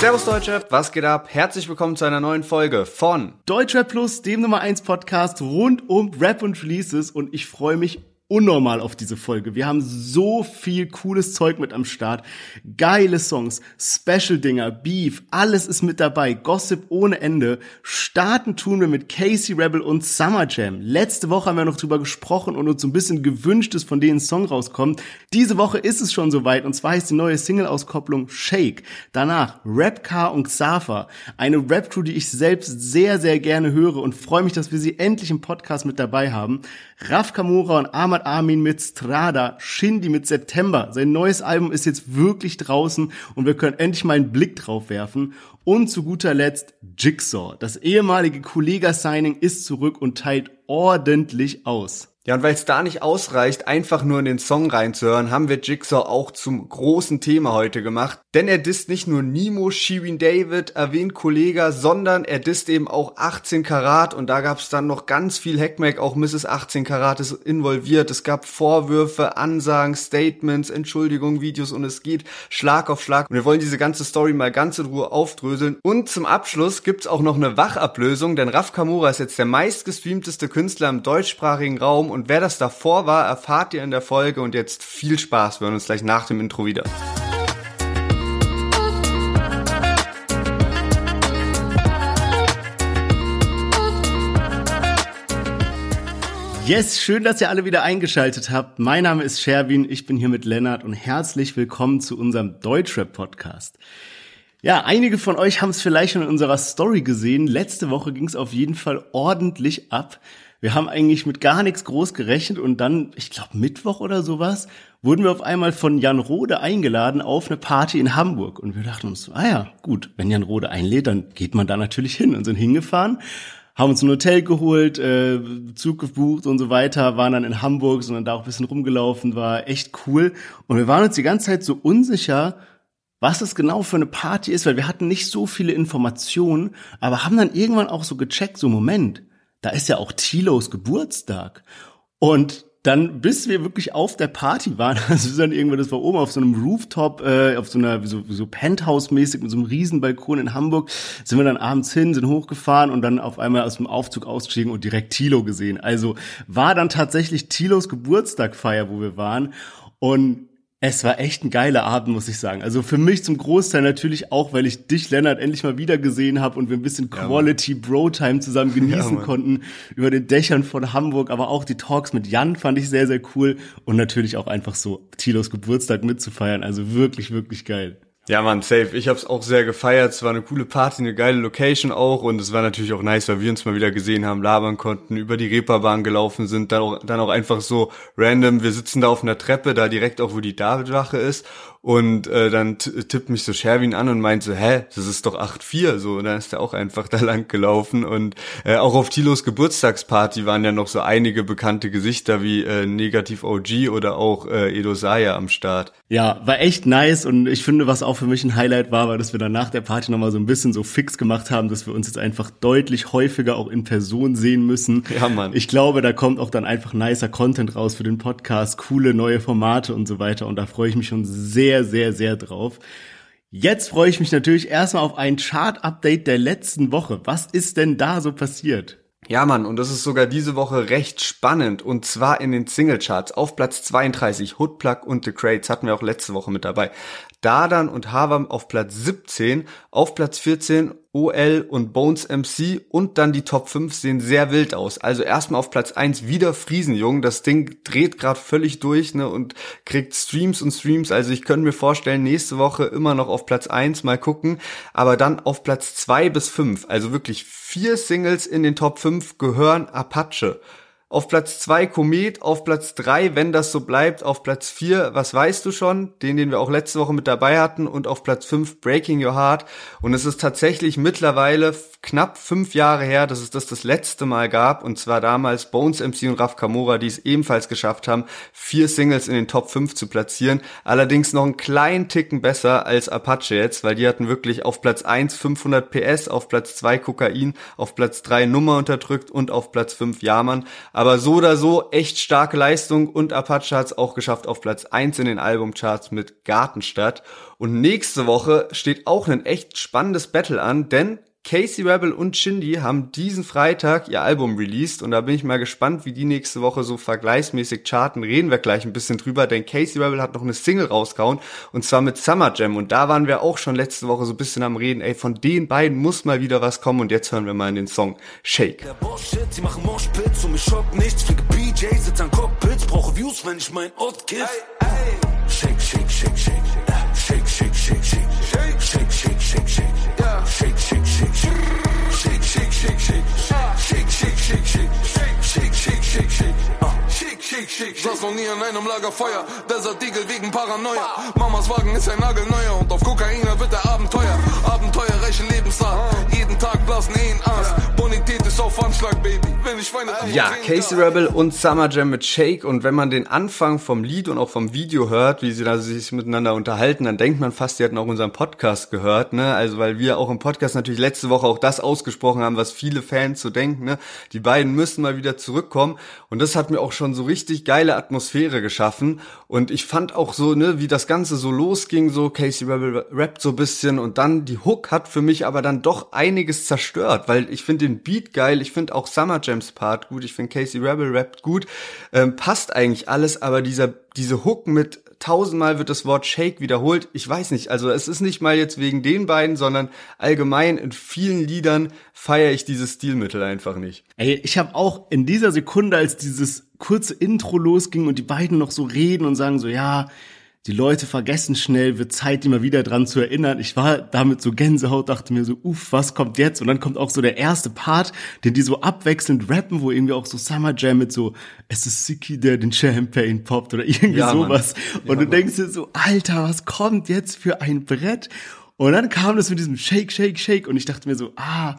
Servus Deutschrap, was geht ab? Herzlich willkommen zu einer neuen Folge von Deutschrap Plus, dem Nummer 1 Podcast rund um Rap und Releases und ich freue mich unnormal auf diese Folge. Wir haben so viel cooles Zeug mit am Start. Geile Songs, Special-Dinger, Beef, alles ist mit dabei. Gossip ohne Ende. Starten tun wir mit Casey Rebel und Summer Jam. Letzte Woche haben wir noch drüber gesprochen und uns so ein bisschen gewünscht ist, von denen ein Song rauskommt. Diese Woche ist es schon soweit und zwar heißt die neue Single-Auskopplung Shake. Danach Rapcar und Xafa. Eine Rap-Crew, die ich selbst sehr, sehr gerne höre und freue mich, dass wir sie endlich im Podcast mit dabei haben. Raf Kamura und Ahmad Armin mit Strada, Shindy mit September. Sein neues Album ist jetzt wirklich draußen und wir können endlich mal einen Blick drauf werfen. Und zu guter Letzt Jigsaw. Das ehemalige Kollega-Signing ist zurück und teilt ordentlich aus. Ja, und weil es da nicht ausreicht, einfach nur in den Song reinzuhören, haben wir Jigsaw auch zum großen Thema heute gemacht. Denn er disst nicht nur Nemo, Shirin David, erwähnt Kollega, sondern er disst eben auch 18 Karat und da gab es dann noch ganz viel Hackmack, auch Mrs. 18 Karat ist involviert. Es gab Vorwürfe, Ansagen, Statements, Entschuldigungen, Videos und es geht Schlag auf Schlag. Und wir wollen diese ganze Story mal ganz in Ruhe aufdröseln. Und zum Abschluss gibt's auch noch eine Wachablösung, denn Raf Kamura ist jetzt der meistgestreamteste Künstler im deutschsprachigen Raum und wer das davor war, erfahrt ihr in der Folge und jetzt viel Spaß. Wir hören uns gleich nach dem Intro wieder. Yes, schön, dass ihr alle wieder eingeschaltet habt. Mein Name ist Sherwin, ich bin hier mit Lennart und herzlich willkommen zu unserem Deutschrap-Podcast. Ja, einige von euch haben es vielleicht schon in unserer Story gesehen. Letzte Woche ging es auf jeden Fall ordentlich ab. Wir haben eigentlich mit gar nichts groß gerechnet und dann, ich glaube Mittwoch oder sowas, wurden wir auf einmal von Jan Rode eingeladen auf eine Party in Hamburg. Und wir dachten uns, ah ja, gut, wenn Jan Rode einlädt, dann geht man da natürlich hin und sind hingefahren haben uns ein Hotel geholt, äh, Zug gebucht und so weiter, waren dann in Hamburg, sondern da auch ein bisschen rumgelaufen, war echt cool. Und wir waren uns die ganze Zeit so unsicher, was es genau für eine Party ist, weil wir hatten nicht so viele Informationen, aber haben dann irgendwann auch so gecheckt, so Moment, da ist ja auch Tilos Geburtstag. Und dann, bis wir wirklich auf der Party waren, also dann irgendwann, das war oben auf so einem Rooftop, äh, auf so einer, so, so Penthouse-mäßig, mit so einem Riesenbalkon in Hamburg, sind wir dann abends hin, sind hochgefahren und dann auf einmal aus dem Aufzug ausgestiegen und direkt Tilo gesehen. Also war dann tatsächlich Tilos Geburtstagfeier, wo wir waren. Und es war echt ein geiler Abend, muss ich sagen. Also für mich zum Großteil natürlich auch, weil ich dich, Lennart, endlich mal wieder gesehen habe und wir ein bisschen Quality Bro Time zusammen genießen ja, konnten über den Dächern von Hamburg. Aber auch die Talks mit Jan fand ich sehr, sehr cool und natürlich auch einfach so Tilos Geburtstag mitzufeiern. Also wirklich, wirklich geil. Ja, man, safe. Ich hab's auch sehr gefeiert. Es war eine coole Party, eine geile Location auch und es war natürlich auch nice, weil wir uns mal wieder gesehen haben, labern konnten, über die Reeperbahn gelaufen sind, dann auch, dann auch einfach so random. Wir sitzen da auf einer Treppe, da direkt auch, wo die Davidwache ist und äh, dann tippt mich so Sherwin an und meint so, hä, das ist doch 8-4, so, und dann ist er auch einfach da lang gelaufen und äh, auch auf Tilos Geburtstagsparty waren ja noch so einige bekannte Gesichter wie äh, Negativ OG oder auch äh, Edo Saya am Start. Ja, war echt nice und ich finde, was auch für mich ein Highlight war, war, dass wir dann nach der Party nochmal so ein bisschen so fix gemacht haben, dass wir uns jetzt einfach deutlich häufiger auch in Person sehen müssen. Ja, Mann. Ich glaube, da kommt auch dann einfach nicer Content raus für den Podcast, coole neue Formate und so weiter und da freue ich mich schon sehr sehr, sehr, sehr drauf. Jetzt freue ich mich natürlich erstmal auf ein Chart-Update der letzten Woche. Was ist denn da so passiert? Ja, Mann, und das ist sogar diese Woche recht spannend. Und zwar in den Singlecharts. Auf Platz 32 Hoodplug und The Crates hatten wir auch letzte Woche mit dabei. Dadan und Havam auf Platz 17, auf Platz 14 OL und Bones MC und dann die Top 5 sehen sehr wild aus. Also erstmal auf Platz 1 wieder Friesenjung. Das Ding dreht gerade völlig durch ne, und kriegt Streams und Streams. Also ich könnte mir vorstellen, nächste Woche immer noch auf Platz 1 mal gucken. Aber dann auf Platz 2 bis 5, also wirklich vier Singles in den Top 5 gehören Apache. Auf Platz zwei Komet, auf Platz drei, wenn das so bleibt, auf Platz vier, was weißt du schon, den, den wir auch letzte Woche mit dabei hatten, und auf Platz fünf Breaking Your Heart. Und es ist tatsächlich mittlerweile knapp fünf Jahre her, dass es das das letzte Mal gab, und zwar damals Bones MC und Raf Kamora, die es ebenfalls geschafft haben, vier Singles in den Top 5 zu platzieren. Allerdings noch einen kleinen Ticken besser als Apache jetzt, weil die hatten wirklich auf Platz 1 500 PS, auf Platz 2 Kokain, auf Platz 3 Nummer unterdrückt und auf Platz 5 Jahrmann Aber so oder so echt starke Leistung und Apache hat es auch geschafft auf Platz 1 in den Albumcharts mit Gartenstadt. Und nächste Woche steht auch ein echt spannendes Battle an, denn Casey Rebel und Shindy haben diesen Freitag ihr Album released und da bin ich mal gespannt, wie die nächste Woche so vergleichsmäßig charten. Reden wir gleich ein bisschen drüber, denn Casey Rebel hat noch eine Single rausgehauen und zwar mit Summer Jam und da waren wir auch schon letzte Woche so ein bisschen am Reden, ey, von den beiden muss mal wieder was kommen und jetzt hören wir mal in den Song Shake. Bullshit, sie machen schockt nichts, fliege BJ, sitz an Cockpits, brauche Views, wenn ich mein Ort kiff. Shake, shake, shake, shake, shake, saß noch nie an einem Lagerfeuer. Desert Eagle wegen Paranoia. Mamas Wagen ist ein Nagelneuer und auf Kokain wird der Abenteuer. Abenteuerreiche Lebensart. Jeden Tag blasen Ehen Ass. Bonität ist auf Anschlag, Baby. Wenn ich Weine Ja, Casey Rebel und Summer Jam mit Shake. Und wenn man den Anfang vom Lied und auch vom Video hört, wie sie da sich miteinander unterhalten, dann denkt man fast, die hätten auch unseren Podcast gehört, ne? Also, weil wir auch im Podcast natürlich letzte Woche auch das ausgesprochen haben, was viele Fans so denken, ne? Die beiden müssen mal wieder zurückkommen. Und das hat mir auch schon so richtig geile Atmosphäre geschaffen. Und ich fand auch so, ne, wie das Ganze so losging, so Casey Rebel rappt so bisschen und dann die Hook hat für mich aber dann doch einiges zerstört, weil ich finde den Beat geil, ich finde auch Summer Jams Part gut, ich finde Casey Rebel rappt gut, ähm, passt eigentlich alles, aber dieser diese Hook mit tausendmal wird das Wort Shake wiederholt. Ich weiß nicht, also es ist nicht mal jetzt wegen den beiden, sondern allgemein in vielen Liedern feiere ich dieses Stilmittel einfach nicht. Ey, ich habe auch in dieser Sekunde, als dieses kurze Intro losging und die beiden noch so reden und sagen so, ja, die Leute vergessen schnell, wird Zeit, mal wieder dran zu erinnern. Ich war damit so Gänsehaut, dachte mir so, uff, was kommt jetzt? Und dann kommt auch so der erste Part, den die so abwechselnd rappen, wo irgendwie auch so Summer Jam mit so, es ist Siki, der den Champagne poppt oder irgendwie ja, sowas. Ja, und du Mann. denkst dir so, Alter, was kommt jetzt für ein Brett? Und dann kam das mit diesem Shake, Shake, Shake und ich dachte mir so, ah,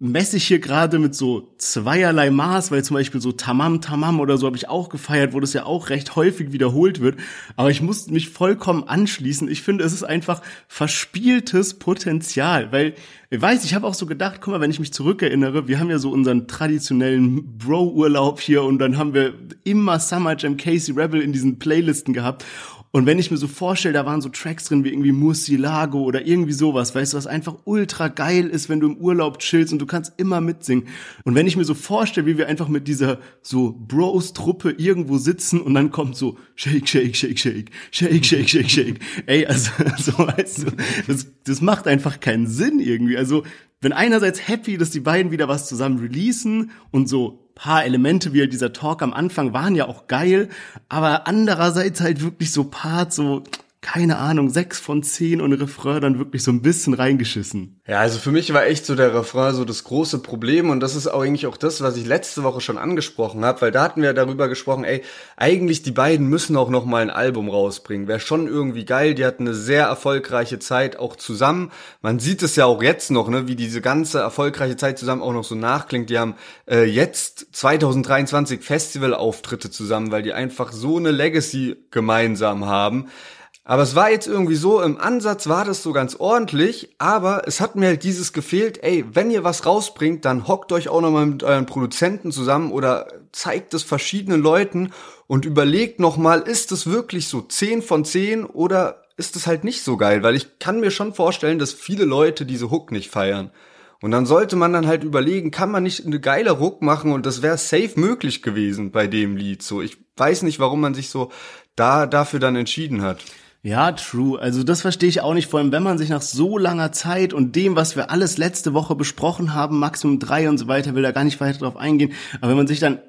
messe ich hier gerade mit so zweierlei Maß, weil zum Beispiel so Tamam Tamam oder so habe ich auch gefeiert, wo das ja auch recht häufig wiederholt wird. Aber ich muss mich vollkommen anschließen. Ich finde, es ist einfach verspieltes Potenzial, weil ich weiß, ich habe auch so gedacht, guck mal, wenn ich mich zurückerinnere, wir haben ja so unseren traditionellen Bro-Urlaub hier und dann haben wir immer Summer Jam Casey Rebel in diesen Playlisten gehabt und wenn ich mir so vorstelle, da waren so Tracks drin wie irgendwie Musilago oder irgendwie sowas, weißt du, was einfach ultra geil ist, wenn du im Urlaub chillst und du kannst immer mitsingen. Und wenn ich mir so vorstelle, wie wir einfach mit dieser so Bros-Truppe irgendwo sitzen und dann kommt so Shake, Shake, Shake, Shake, Shake, Shake, Shake, Shake. Ey, also, so weißt du, das, das macht einfach keinen Sinn irgendwie. Also, wenn einerseits happy, dass die beiden wieder was zusammen releasen und so paar Elemente wie halt dieser Talk am Anfang waren ja auch geil, aber andererseits halt wirklich so Parts, so keine Ahnung, sechs von zehn und Refrain dann wirklich so ein bisschen reingeschissen. Ja, also für mich war echt so der Refrain so das große Problem und das ist auch eigentlich auch das, was ich letzte Woche schon angesprochen habe, weil da hatten wir darüber gesprochen, ey, eigentlich die beiden müssen auch noch mal ein Album rausbringen. Wäre schon irgendwie geil, die hatten eine sehr erfolgreiche Zeit auch zusammen. Man sieht es ja auch jetzt noch, ne, wie diese ganze erfolgreiche Zeit zusammen auch noch so nachklingt. Die haben äh, jetzt 2023 Festivalauftritte zusammen, weil die einfach so eine Legacy gemeinsam haben. Aber es war jetzt irgendwie so, im Ansatz war das so ganz ordentlich, aber es hat mir halt dieses gefehlt, ey, wenn ihr was rausbringt, dann hockt euch auch nochmal mit euren Produzenten zusammen oder zeigt es verschiedenen Leuten und überlegt nochmal, ist es wirklich so 10 von 10 oder ist es halt nicht so geil? Weil ich kann mir schon vorstellen, dass viele Leute diese Hook nicht feiern. Und dann sollte man dann halt überlegen, kann man nicht eine geile Ruck machen und das wäre safe möglich gewesen bei dem Lied. So, ich weiß nicht, warum man sich so da dafür dann entschieden hat. Ja, true. Also das verstehe ich auch nicht, vor allem wenn man sich nach so langer Zeit und dem, was wir alles letzte Woche besprochen haben, Maximum drei und so weiter, will da gar nicht weiter drauf eingehen, aber wenn man sich dann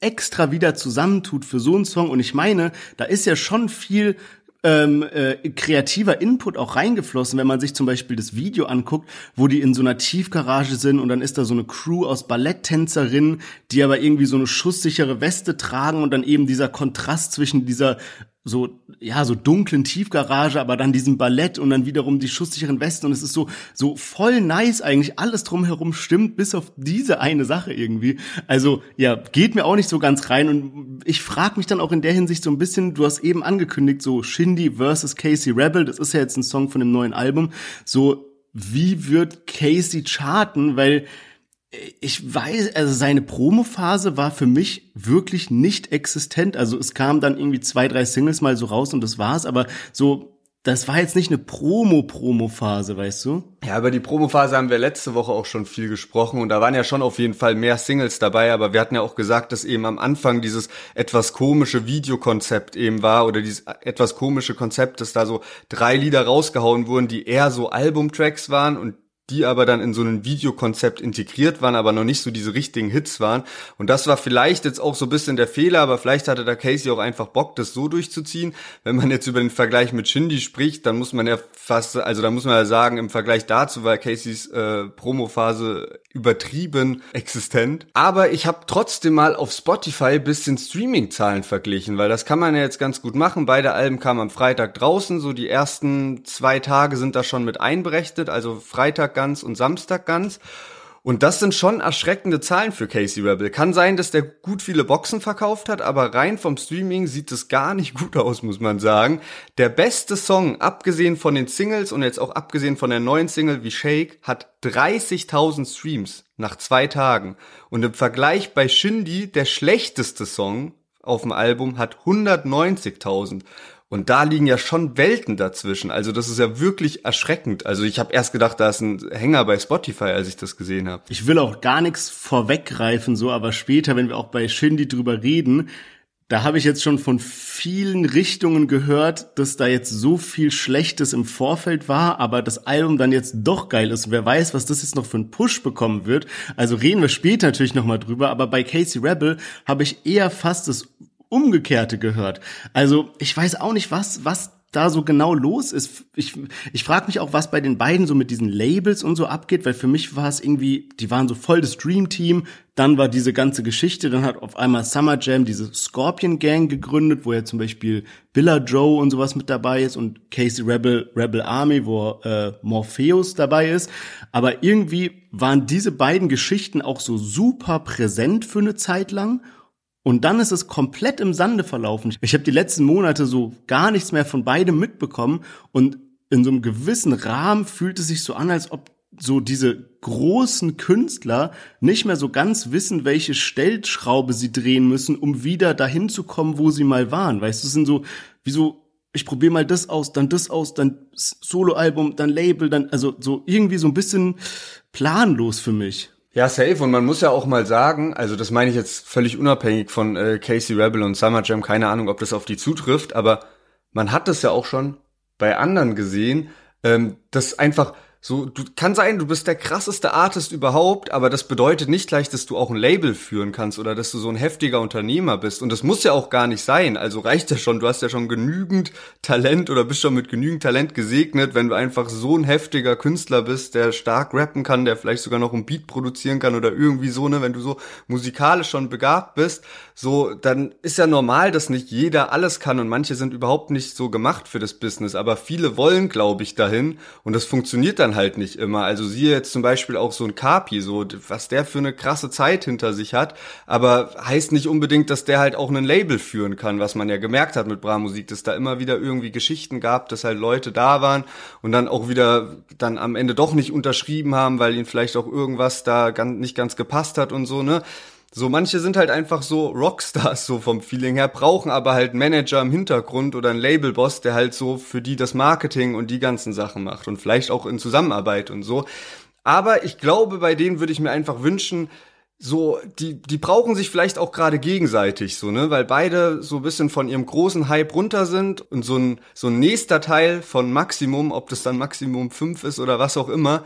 extra wieder zusammentut für so einen Song und ich meine, da ist ja schon viel ähm, äh, kreativer Input auch reingeflossen, wenn man sich zum Beispiel das Video anguckt, wo die in so einer Tiefgarage sind und dann ist da so eine Crew aus Balletttänzerinnen, die aber irgendwie so eine schusssichere Weste tragen und dann eben dieser Kontrast zwischen dieser so ja so dunklen Tiefgarage, aber dann diesem Ballett und dann wiederum die schusssicheren Westen und es ist so so voll nice eigentlich alles drumherum stimmt bis auf diese eine Sache irgendwie. Also ja geht mir auch nicht so ganz rein und ich frage mich dann auch in der Hinsicht so ein bisschen. Du hast eben angekündigt so Shindy versus Casey Rebel, das ist ja jetzt ein Song von dem neuen Album. So wie wird Casey charten, weil ich weiß, also seine Promophase war für mich wirklich nicht existent. Also es kam dann irgendwie zwei, drei Singles mal so raus und das war's, aber so das war jetzt nicht eine Promo-Promo-Phase, weißt du? Ja, über die Promo-Phase haben wir letzte Woche auch schon viel gesprochen und da waren ja schon auf jeden Fall mehr Singles dabei, aber wir hatten ja auch gesagt, dass eben am Anfang dieses etwas komische Videokonzept eben war oder dieses etwas komische Konzept, dass da so drei Lieder rausgehauen wurden, die eher so Albumtracks waren und die aber dann in so ein Videokonzept integriert waren, aber noch nicht so diese richtigen Hits waren. Und das war vielleicht jetzt auch so ein bisschen der Fehler, aber vielleicht hatte da Casey auch einfach Bock, das so durchzuziehen. Wenn man jetzt über den Vergleich mit Shindy spricht, dann muss man ja fast, also da muss man ja sagen, im Vergleich dazu war Caseys äh, Promophase übertrieben existent. Aber ich habe trotzdem mal auf Spotify bisschen Streaming-Zahlen verglichen, weil das kann man ja jetzt ganz gut machen. Beide Alben kamen am Freitag draußen, so die ersten zwei Tage sind da schon mit einberechnet, also Freitag ganz und Samstag ganz. Und das sind schon erschreckende Zahlen für Casey Rebel. Kann sein, dass der gut viele Boxen verkauft hat, aber rein vom Streaming sieht es gar nicht gut aus, muss man sagen. Der beste Song, abgesehen von den Singles und jetzt auch abgesehen von der neuen Single wie Shake, hat 30.000 Streams nach zwei Tagen. Und im Vergleich bei Shindy, der schlechteste Song auf dem Album hat 190.000. Und da liegen ja schon Welten dazwischen. Also das ist ja wirklich erschreckend. Also ich habe erst gedacht, da ist ein Hänger bei Spotify, als ich das gesehen habe. Ich will auch gar nichts vorweggreifen, so, aber später, wenn wir auch bei Shindy drüber reden, da habe ich jetzt schon von vielen Richtungen gehört, dass da jetzt so viel Schlechtes im Vorfeld war, aber das Album dann jetzt doch geil ist. Wer weiß, was das jetzt noch für einen Push bekommen wird. Also reden wir später natürlich nochmal drüber, aber bei Casey Rebel habe ich eher fast das Umgekehrte gehört. Also ich weiß auch nicht, was, was da so genau los ist. Ich, ich frage mich auch, was bei den beiden so mit diesen Labels und so abgeht, weil für mich war es irgendwie, die waren so voll das Dream-Team, dann war diese ganze Geschichte, dann hat auf einmal Summer Jam diese Scorpion Gang gegründet, wo ja zum Beispiel Billa Joe und sowas mit dabei ist und Casey Rebel, Rebel Army, wo äh, Morpheus dabei ist. Aber irgendwie waren diese beiden Geschichten auch so super präsent für eine Zeit lang und dann ist es komplett im Sande verlaufen. Ich habe die letzten Monate so gar nichts mehr von beidem mitbekommen und in so einem gewissen Rahmen fühlt es sich so an, als ob so diese großen Künstler nicht mehr so ganz wissen, welche Stellschraube sie drehen müssen, um wieder dahin zu kommen, wo sie mal waren. Weißt du, es sind so, wie so, ich probiere mal das aus, dann das aus, dann Soloalbum, dann Label, dann, also so irgendwie so ein bisschen planlos für mich. Ja, safe. Und man muss ja auch mal sagen, also das meine ich jetzt völlig unabhängig von äh, Casey Rebel und Summer Jam, keine Ahnung, ob das auf die zutrifft, aber man hat das ja auch schon bei anderen gesehen, ähm, dass einfach so, du kann sein, du bist der krasseste Artist überhaupt, aber das bedeutet nicht gleich, dass du auch ein Label führen kannst oder dass du so ein heftiger Unternehmer bist. Und das muss ja auch gar nicht sein. Also reicht ja schon, du hast ja schon genügend Talent oder bist schon mit genügend Talent gesegnet, wenn du einfach so ein heftiger Künstler bist, der stark rappen kann, der vielleicht sogar noch ein Beat produzieren kann oder irgendwie so, ne, wenn du so musikalisch schon begabt bist, so, dann ist ja normal, dass nicht jeder alles kann und manche sind überhaupt nicht so gemacht für das Business, aber viele wollen, glaube ich, dahin und das funktioniert dann halt nicht immer. Also siehe jetzt zum Beispiel auch so ein Kapi, so was der für eine krasse Zeit hinter sich hat, aber heißt nicht unbedingt, dass der halt auch ein Label führen kann, was man ja gemerkt hat mit Bra Musik, dass da immer wieder irgendwie Geschichten gab, dass halt Leute da waren und dann auch wieder dann am Ende doch nicht unterschrieben haben, weil ihnen vielleicht auch irgendwas da nicht ganz gepasst hat und so, ne? So, manche sind halt einfach so Rockstars, so vom Feeling her, brauchen aber halt Manager im Hintergrund oder einen Labelboss, der halt so für die das Marketing und die ganzen Sachen macht und vielleicht auch in Zusammenarbeit und so. Aber ich glaube, bei denen würde ich mir einfach wünschen, so, die, die brauchen sich vielleicht auch gerade gegenseitig, so, ne, weil beide so ein bisschen von ihrem großen Hype runter sind und so ein, so ein nächster Teil von Maximum, ob das dann Maximum 5 ist oder was auch immer,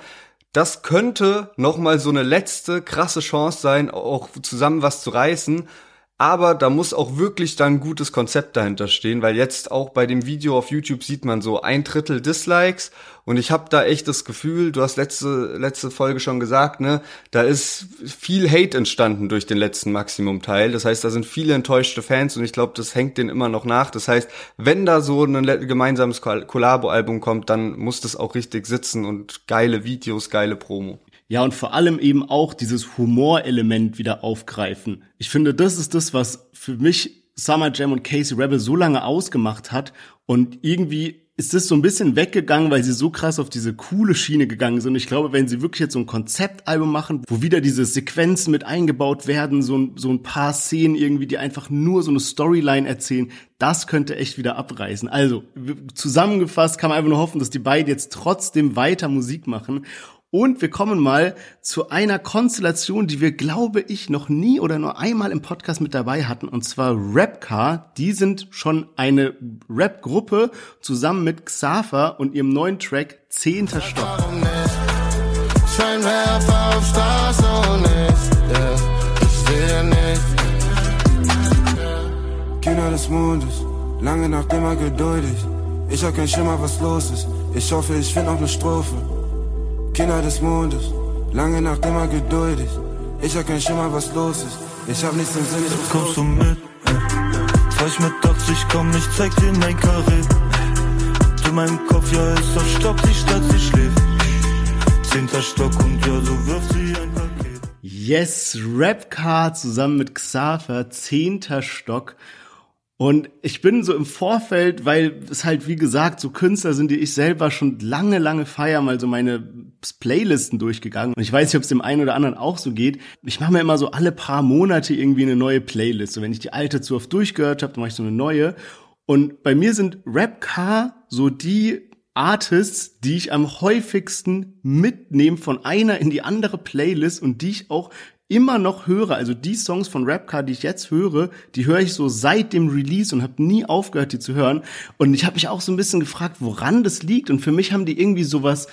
das könnte nochmal so eine letzte krasse Chance sein, auch zusammen was zu reißen. Aber da muss auch wirklich dann ein gutes Konzept dahinter stehen, weil jetzt auch bei dem Video auf YouTube sieht man so ein Drittel Dislikes und ich habe da echt das Gefühl, du hast letzte letzte Folge schon gesagt, ne, da ist viel Hate entstanden durch den letzten Maximum Teil. Das heißt, da sind viele enttäuschte Fans und ich glaube, das hängt denen immer noch nach. Das heißt, wenn da so ein gemeinsames Kollabo Album kommt, dann muss das auch richtig sitzen und geile Videos, geile Promo. Ja, und vor allem eben auch dieses Humorelement wieder aufgreifen. Ich finde, das ist das, was für mich Summer Jam und Casey Rebel so lange ausgemacht hat und irgendwie ist das so ein bisschen weggegangen, weil sie so krass auf diese coole Schiene gegangen sind. Ich glaube, wenn sie wirklich jetzt so ein Konzeptalbum machen, wo wieder diese Sequenzen mit eingebaut werden, so ein, so ein paar Szenen irgendwie, die einfach nur so eine Storyline erzählen, das könnte echt wieder abreißen. Also, zusammengefasst kann man einfach nur hoffen, dass die beiden jetzt trotzdem weiter Musik machen und wir kommen mal zu einer Konstellation, die wir, glaube ich, noch nie oder nur einmal im Podcast mit dabei hatten, und zwar Rapcar. Die sind schon eine Rap-Gruppe zusammen mit Xaver und ihrem neuen Track Zehnter Stock. Kinder des Mondes, lange Nacht immer geduldig. Ich hab kein Schimmer, was los ist. Ich hoffe, ich find noch eine Strophe. Kinder des Mondes, lange Nacht immer geduldig. Ich hab kein Schimmer, was los ist. Ich hab nichts im Sinn, ich muss Kommst du mit? Falsch mit Taxi, ich komm, ich zeig dir mein Karree. Du meinem Kopf, ja, ist auf Stopp, sie statt sie schläft. Zehnter Stock und ja, so wirft sie ein Paket. Yes, Rapcar zusammen mit Xaver, zehnter Stock. Und ich bin so im Vorfeld, weil es halt, wie gesagt, so Künstler sind, die ich selber schon lange, lange feier, mal so meine Playlisten durchgegangen. Und ich weiß nicht, ob es dem einen oder anderen auch so geht. Ich mache mir immer so alle paar Monate irgendwie eine neue Playlist. So, wenn ich die alte zu oft durchgehört habe, dann mache ich so eine neue. Und bei mir sind Rap-Car so die Artists, die ich am häufigsten mitnehme von einer in die andere Playlist und die ich auch immer noch höre, also die Songs von Rapcar, die ich jetzt höre, die höre ich so seit dem Release und habe nie aufgehört, die zu hören. Und ich habe mich auch so ein bisschen gefragt, woran das liegt. Und für mich haben die irgendwie sowas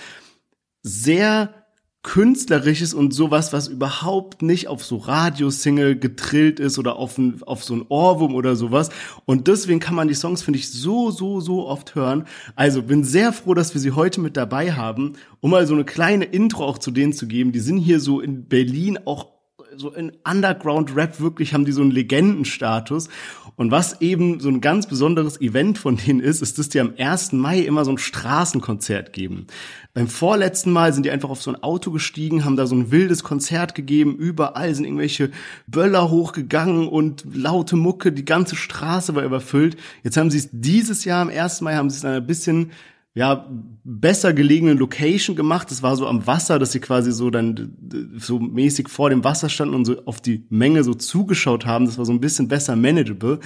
sehr künstlerisches und sowas, was überhaupt nicht auf so Radiosingle getrillt ist oder auf, ein, auf so ein Ohrwurm oder sowas. Und deswegen kann man die Songs, finde ich, so, so, so oft hören. Also bin sehr froh, dass wir sie heute mit dabei haben, um mal so eine kleine Intro auch zu denen zu geben. Die sind hier so in Berlin auch so in Underground-Rap wirklich haben die so einen Legendenstatus. Und was eben so ein ganz besonderes Event von denen ist, ist, dass die am 1. Mai immer so ein Straßenkonzert geben. Beim vorletzten Mal sind die einfach auf so ein Auto gestiegen, haben da so ein wildes Konzert gegeben, überall sind irgendwelche Böller hochgegangen und laute Mucke, die ganze Straße war überfüllt. Jetzt haben sie es dieses Jahr am 1. Mai, haben sie es ein bisschen ja, besser gelegenen Location gemacht. Das war so am Wasser, dass sie quasi so dann so mäßig vor dem Wasser standen und so auf die Menge so zugeschaut haben. Das war so ein bisschen besser manageable.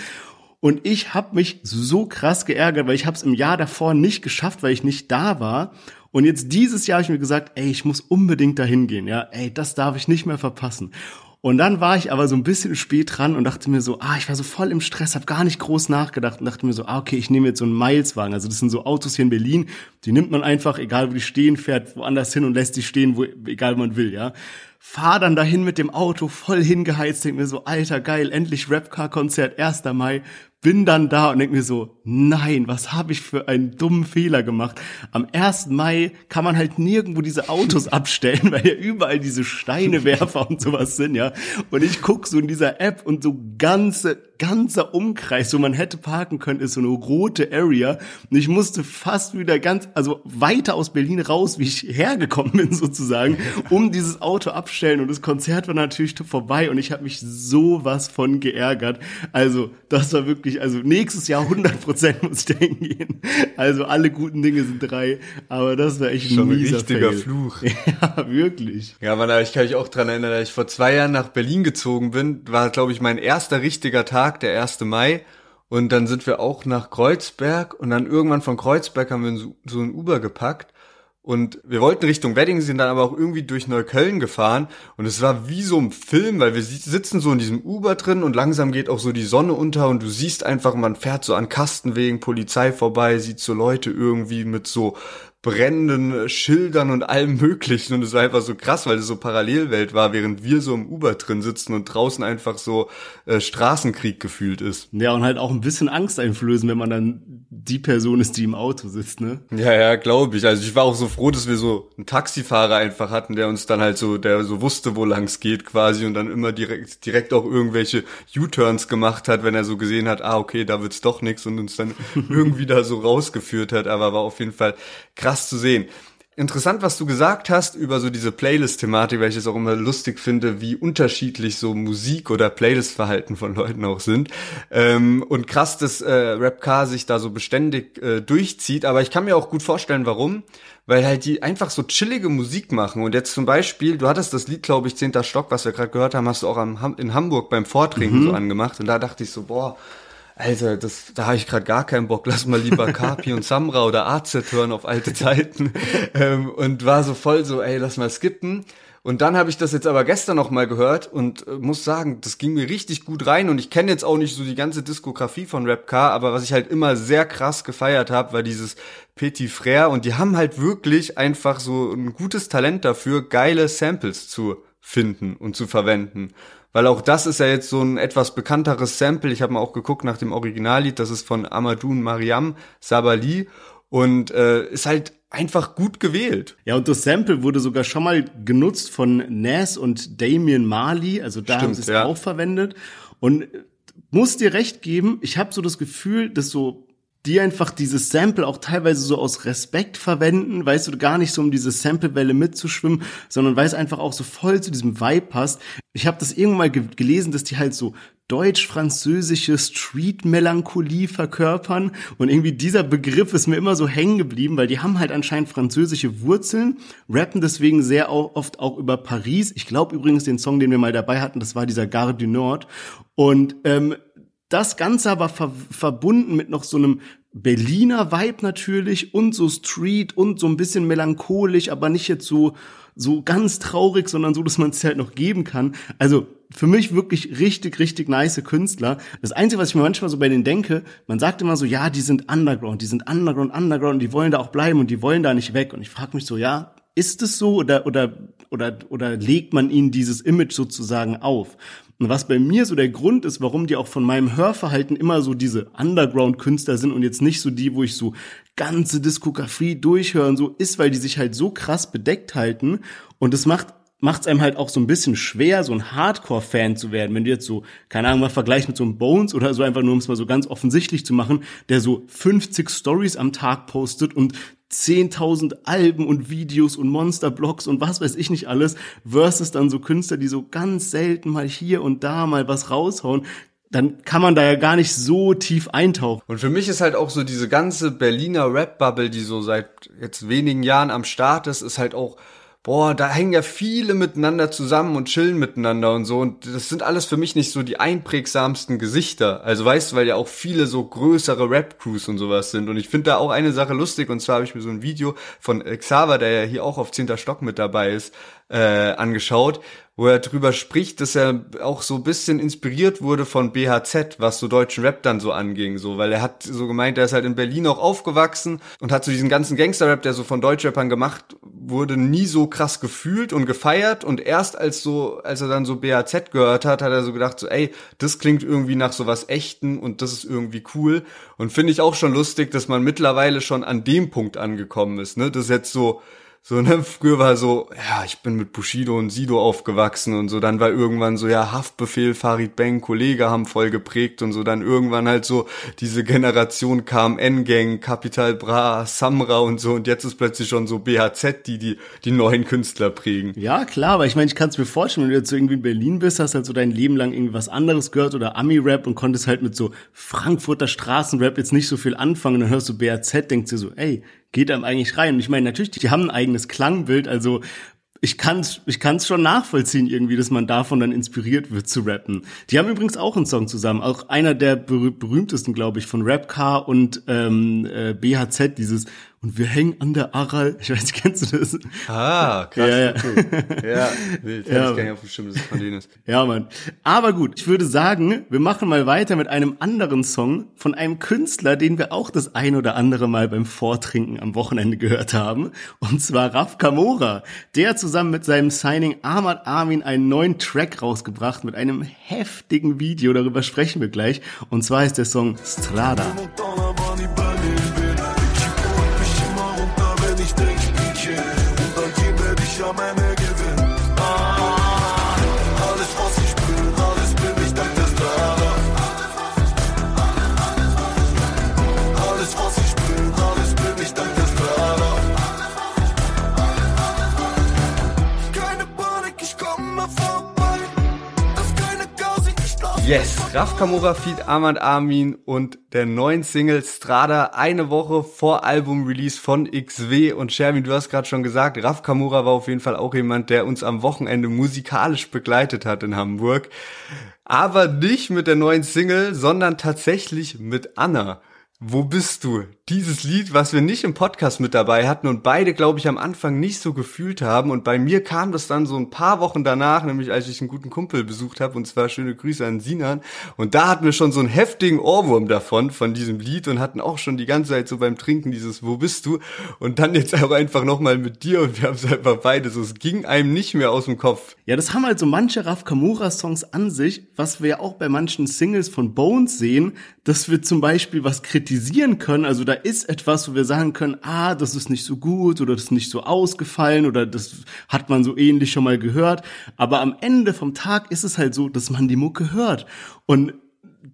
Und ich habe mich so krass geärgert, weil ich habe es im Jahr davor nicht geschafft, weil ich nicht da war. Und jetzt dieses Jahr habe ich mir gesagt, ey, ich muss unbedingt dahin gehen, ja, ey, das darf ich nicht mehr verpassen. Und dann war ich aber so ein bisschen spät dran und dachte mir so, ah, ich war so voll im Stress, habe gar nicht groß nachgedacht und dachte mir so, ah, okay, ich nehme jetzt so einen Mileswagen. Also das sind so Autos hier in Berlin, die nimmt man einfach, egal wo die stehen, fährt woanders hin und lässt die stehen, wo, egal man will, ja. Fahr dann dahin mit dem Auto, voll hingeheizt, denk mir so, alter, geil, endlich Rapcar-Konzert, 1. Mai, bin dann da und denke mir so, nein, was habe ich für einen dummen Fehler gemacht? Am 1. Mai kann man halt nirgendwo diese Autos abstellen, weil ja überall diese Steinewerfer und sowas sind, ja. Und ich guck so in dieser App und so ganze, ganzer Umkreis, wo man hätte parken können, ist so eine rote Area. Und ich musste fast wieder ganz, also weiter aus Berlin raus, wie ich hergekommen bin sozusagen, um dieses Auto abstellen. Und das Konzert war natürlich vorbei und ich habe mich sowas von geärgert. Also, das war wirklich wirklich, also nächstes Jahr 100 Prozent muss ich da hingehen. Also alle guten Dinge sind drei, aber das war echt Schon ein ein richtiger Fail. Fluch. Ja, wirklich. Ja, man, ich kann mich auch dran erinnern, dass ich vor zwei Jahren nach Berlin gezogen bin. War, glaube ich, mein erster richtiger Tag, der 1. Mai. Und dann sind wir auch nach Kreuzberg und dann irgendwann von Kreuzberg haben wir so, so ein Uber gepackt. Und wir wollten Richtung Wedding, sind dann aber auch irgendwie durch Neukölln gefahren. Und es war wie so ein Film, weil wir si- sitzen so in diesem Uber drin und langsam geht auch so die Sonne unter und du siehst einfach, man fährt so an Kastenwegen, Polizei vorbei, sieht so Leute irgendwie mit so brennenden Schildern und allem möglichen und es war einfach so krass, weil es so Parallelwelt war, während wir so im Uber drin sitzen und draußen einfach so äh, Straßenkrieg gefühlt ist. Ja, und halt auch ein bisschen Angst einflößen, wenn man dann die Person ist, die im Auto sitzt, ne? Ja, ja, glaube ich. Also ich war auch so froh, dass wir so einen Taxifahrer einfach hatten, der uns dann halt so, der so wusste, wo lang's geht quasi und dann immer direkt, direkt auch irgendwelche U-Turns gemacht hat, wenn er so gesehen hat, ah, okay, da wird's doch nix und uns dann irgendwie da so rausgeführt hat. Aber war auf jeden Fall krass zu sehen. interessant, was du gesagt hast über so diese Playlist-Thematik, weil ich es auch immer lustig finde, wie unterschiedlich so Musik oder Playlist-Verhalten von Leuten auch sind. Ähm, und krass, dass äh, Rap Car sich da so beständig äh, durchzieht. Aber ich kann mir auch gut vorstellen, warum. Weil halt die einfach so chillige Musik machen. Und jetzt zum Beispiel, du hattest das Lied, glaube ich, Zehnter Stock, was wir gerade gehört haben, hast du auch am, in Hamburg beim Vortrinken mhm. so angemacht. Und da dachte ich so, boah, Alter, das, da habe ich gerade gar keinen Bock. Lass mal lieber Kapi und Samra oder AZ hören auf alte Zeiten. ähm, und war so voll so, ey, lass mal skippen. Und dann habe ich das jetzt aber gestern noch mal gehört und äh, muss sagen, das ging mir richtig gut rein. Und ich kenne jetzt auch nicht so die ganze Diskografie von Rap Car, aber was ich halt immer sehr krass gefeiert habe, war dieses Petit Frère. Und die haben halt wirklich einfach so ein gutes Talent dafür, geile Samples zu finden und zu verwenden. Weil auch das ist ja jetzt so ein etwas bekannteres Sample. Ich habe mal auch geguckt nach dem Originallied. Das ist von Amadou Mariam Sabali und äh, ist halt einfach gut gewählt. Ja, und das Sample wurde sogar schon mal genutzt von Nas und Damien Marley. Also da Stimmt, haben sie es ja. auch verwendet. Und muss dir recht geben, ich habe so das Gefühl, dass so die einfach dieses Sample auch teilweise so aus Respekt verwenden, weißt du, gar nicht so um diese Samplewelle mitzuschwimmen, sondern weil es einfach auch so voll zu diesem Vibe passt. Ich habe das irgendwann mal ge gelesen, dass die halt so deutsch-französische Street-Melancholie verkörpern und irgendwie dieser Begriff ist mir immer so hängen geblieben, weil die haben halt anscheinend französische Wurzeln, rappen deswegen sehr oft auch über Paris. Ich glaube übrigens den Song, den wir mal dabei hatten, das war dieser Gare du Nord und ähm, das Ganze aber ver verbunden mit noch so einem Berliner Vibe natürlich und so Street und so ein bisschen melancholisch, aber nicht jetzt so so ganz traurig, sondern so, dass man es halt noch geben kann. Also für mich wirklich richtig, richtig nice Künstler. Das Einzige, was ich mir manchmal so bei denen denke, man sagt immer so, ja, die sind Underground, die sind Underground, Underground, die wollen da auch bleiben und die wollen da nicht weg. Und ich frage mich so, ja, ist es so oder, oder, oder, oder legt man ihnen dieses Image sozusagen auf? Und was bei mir so der Grund ist, warum die auch von meinem Hörverhalten immer so diese Underground-Künstler sind und jetzt nicht so die, wo ich so ganze Diskografie durchhöre und so, ist, weil die sich halt so krass bedeckt halten und es macht macht es einem halt auch so ein bisschen schwer, so ein Hardcore-Fan zu werden. Wenn du jetzt so, keine Ahnung, mal vergleichst mit so einem Bones oder so, einfach nur um es mal so ganz offensichtlich zu machen, der so 50 Stories am Tag postet und 10.000 Alben und Videos und Monsterblogs und was weiß ich nicht alles, versus dann so Künstler, die so ganz selten mal hier und da mal was raushauen, dann kann man da ja gar nicht so tief eintauchen. Und für mich ist halt auch so diese ganze Berliner Rap-Bubble, die so seit jetzt wenigen Jahren am Start ist, ist halt auch boah, da hängen ja viele miteinander zusammen und chillen miteinander und so. Und das sind alles für mich nicht so die einprägsamsten Gesichter. Also weißt du, weil ja auch viele so größere Rap-Crews und sowas sind. Und ich finde da auch eine Sache lustig. Und zwar habe ich mir so ein Video von Xaver, der ja hier auch auf 10. Stock mit dabei ist, äh, angeschaut, wo er drüber spricht, dass er auch so bisschen inspiriert wurde von BHZ, was so deutschen Rap dann so anging, so, weil er hat so gemeint, er ist halt in Berlin auch aufgewachsen und hat so diesen ganzen Gangster-Rap, der so von Deutschrappern gemacht wurde, nie so krass gefühlt und gefeiert. Und erst als so, als er dann so BHZ gehört hat, hat er so gedacht so, ey, das klingt irgendwie nach so was Echten und das ist irgendwie cool. Und finde ich auch schon lustig, dass man mittlerweile schon an dem Punkt angekommen ist, ne, das ist jetzt so, so, ne, früher war so, ja, ich bin mit Bushido und Sido aufgewachsen und so, dann war irgendwann so, ja, Haftbefehl, Farid Bang, Kollege haben voll geprägt und so, dann irgendwann halt so, diese Generation kam N-Gang, Capital Bra, Samra und so. Und jetzt ist plötzlich schon so BHZ, die die, die neuen Künstler prägen. Ja, klar, aber ich meine, ich kann es mir vorstellen, wenn du jetzt irgendwie in Berlin bist, hast halt so dein Leben lang irgendwie was anderes gehört oder Ami-Rap und konntest halt mit so Frankfurter Straßenrap jetzt nicht so viel anfangen. Und dann hörst du BHZ, denkst dir so, ey, geht einem eigentlich rein. Und ich meine, natürlich, die haben ein eigenes Klangbild, also ich kann's, ich kann's schon nachvollziehen irgendwie, dass man davon dann inspiriert wird zu rappen. Die haben übrigens auch einen Song zusammen, auch einer der berühmtesten, glaube ich, von Rapcar und ähm, äh, BHZ, dieses und wir hängen an der Aral. Ich weiß, kennst du das? Ah, krass. Ja, ja. Okay. ja wild. Ja, ich gar nicht auf bestimmt, dass es von denen ist. Ja, Mann. Aber gut, ich würde sagen, wir machen mal weiter mit einem anderen Song von einem Künstler, den wir auch das ein oder andere Mal beim Vortrinken am Wochenende gehört haben. Und zwar Raf Kamora. Der zusammen mit seinem Signing Ahmad Armin einen neuen Track rausgebracht mit einem heftigen Video. Darüber sprechen wir gleich. Und zwar ist der Song Strada. Yes, Raf Kamora feed Ahmad Armin und der neuen Single Strada eine Woche vor Album-Release von XW und Sherwin, du hast gerade schon gesagt, Raf Kamora war auf jeden Fall auch jemand, der uns am Wochenende musikalisch begleitet hat in Hamburg. Aber nicht mit der neuen Single, sondern tatsächlich mit Anna. Wo bist du? Dieses Lied, was wir nicht im Podcast mit dabei hatten und beide, glaube ich, am Anfang nicht so gefühlt haben. Und bei mir kam das dann so ein paar Wochen danach, nämlich als ich einen guten Kumpel besucht habe, und zwar schöne Grüße an Sinan. Und da hatten wir schon so einen heftigen Ohrwurm davon, von diesem Lied und hatten auch schon die ganze Zeit so beim Trinken dieses Wo bist du? Und dann jetzt auch einfach nochmal mit dir und wir haben es einfach beide so, es ging einem nicht mehr aus dem Kopf. Ja, das haben halt so manche Raf Kamura Songs an sich, was wir ja auch bei manchen Singles von Bones sehen, dass wir zum Beispiel was kritisieren können. Also da ist etwas, wo wir sagen können, ah, das ist nicht so gut oder das ist nicht so ausgefallen oder das hat man so ähnlich schon mal gehört. Aber am Ende vom Tag ist es halt so, dass man die Mucke hört. Und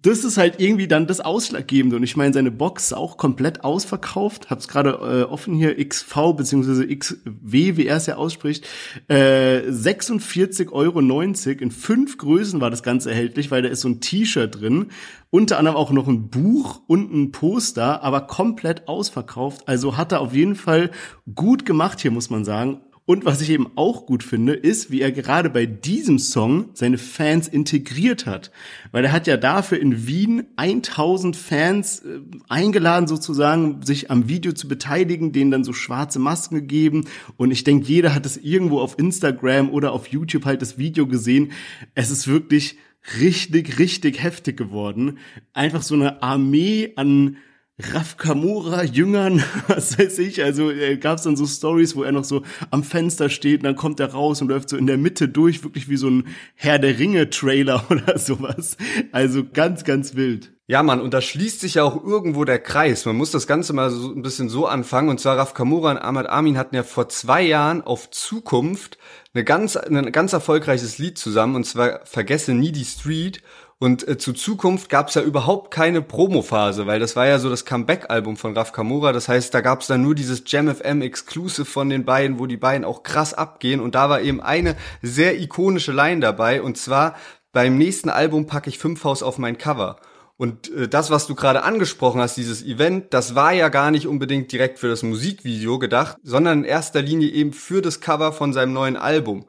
das ist halt irgendwie dann das Ausschlaggebende. Und ich meine, seine Box ist auch komplett ausverkauft. Hab's gerade äh, offen hier, XV beziehungsweise XW, wie er es ja ausspricht. Äh, 46,90 Euro. In fünf Größen war das Ganze erhältlich, weil da ist so ein T-Shirt drin. Unter anderem auch noch ein Buch und ein Poster, aber komplett ausverkauft. Also hat er auf jeden Fall gut gemacht hier, muss man sagen. Und was ich eben auch gut finde, ist, wie er gerade bei diesem Song seine Fans integriert hat. Weil er hat ja dafür in Wien 1000 Fans äh, eingeladen, sozusagen, sich am Video zu beteiligen, denen dann so schwarze Masken gegeben. Und ich denke, jeder hat es irgendwo auf Instagram oder auf YouTube halt das Video gesehen. Es ist wirklich richtig, richtig heftig geworden. Einfach so eine Armee an Raf Kamura Jüngern, was weiß ich, also äh, gab es dann so Stories, wo er noch so am Fenster steht und dann kommt er raus und läuft so in der Mitte durch, wirklich wie so ein Herr der Ringe Trailer oder sowas. Also ganz, ganz wild. Ja, Mann, und da schließt sich ja auch irgendwo der Kreis. Man muss das Ganze mal so ein bisschen so anfangen. Und zwar Raf Kamura und Ahmad Amin hatten ja vor zwei Jahren auf Zukunft eine ganz, ein ganz erfolgreiches Lied zusammen, und zwar Vergesse nie die Street. Und äh, zu Zukunft gab es ja überhaupt keine Promophase, weil das war ja so das Comeback-Album von Raf Kamura. Das heißt, da gab es dann nur dieses Jam FM Exclusive von den beiden, wo die beiden auch krass abgehen. Und da war eben eine sehr ikonische Line dabei. Und zwar beim nächsten Album packe ich fünf Haus auf mein Cover. Und äh, das, was du gerade angesprochen hast, dieses Event, das war ja gar nicht unbedingt direkt für das Musikvideo gedacht, sondern in erster Linie eben für das Cover von seinem neuen Album.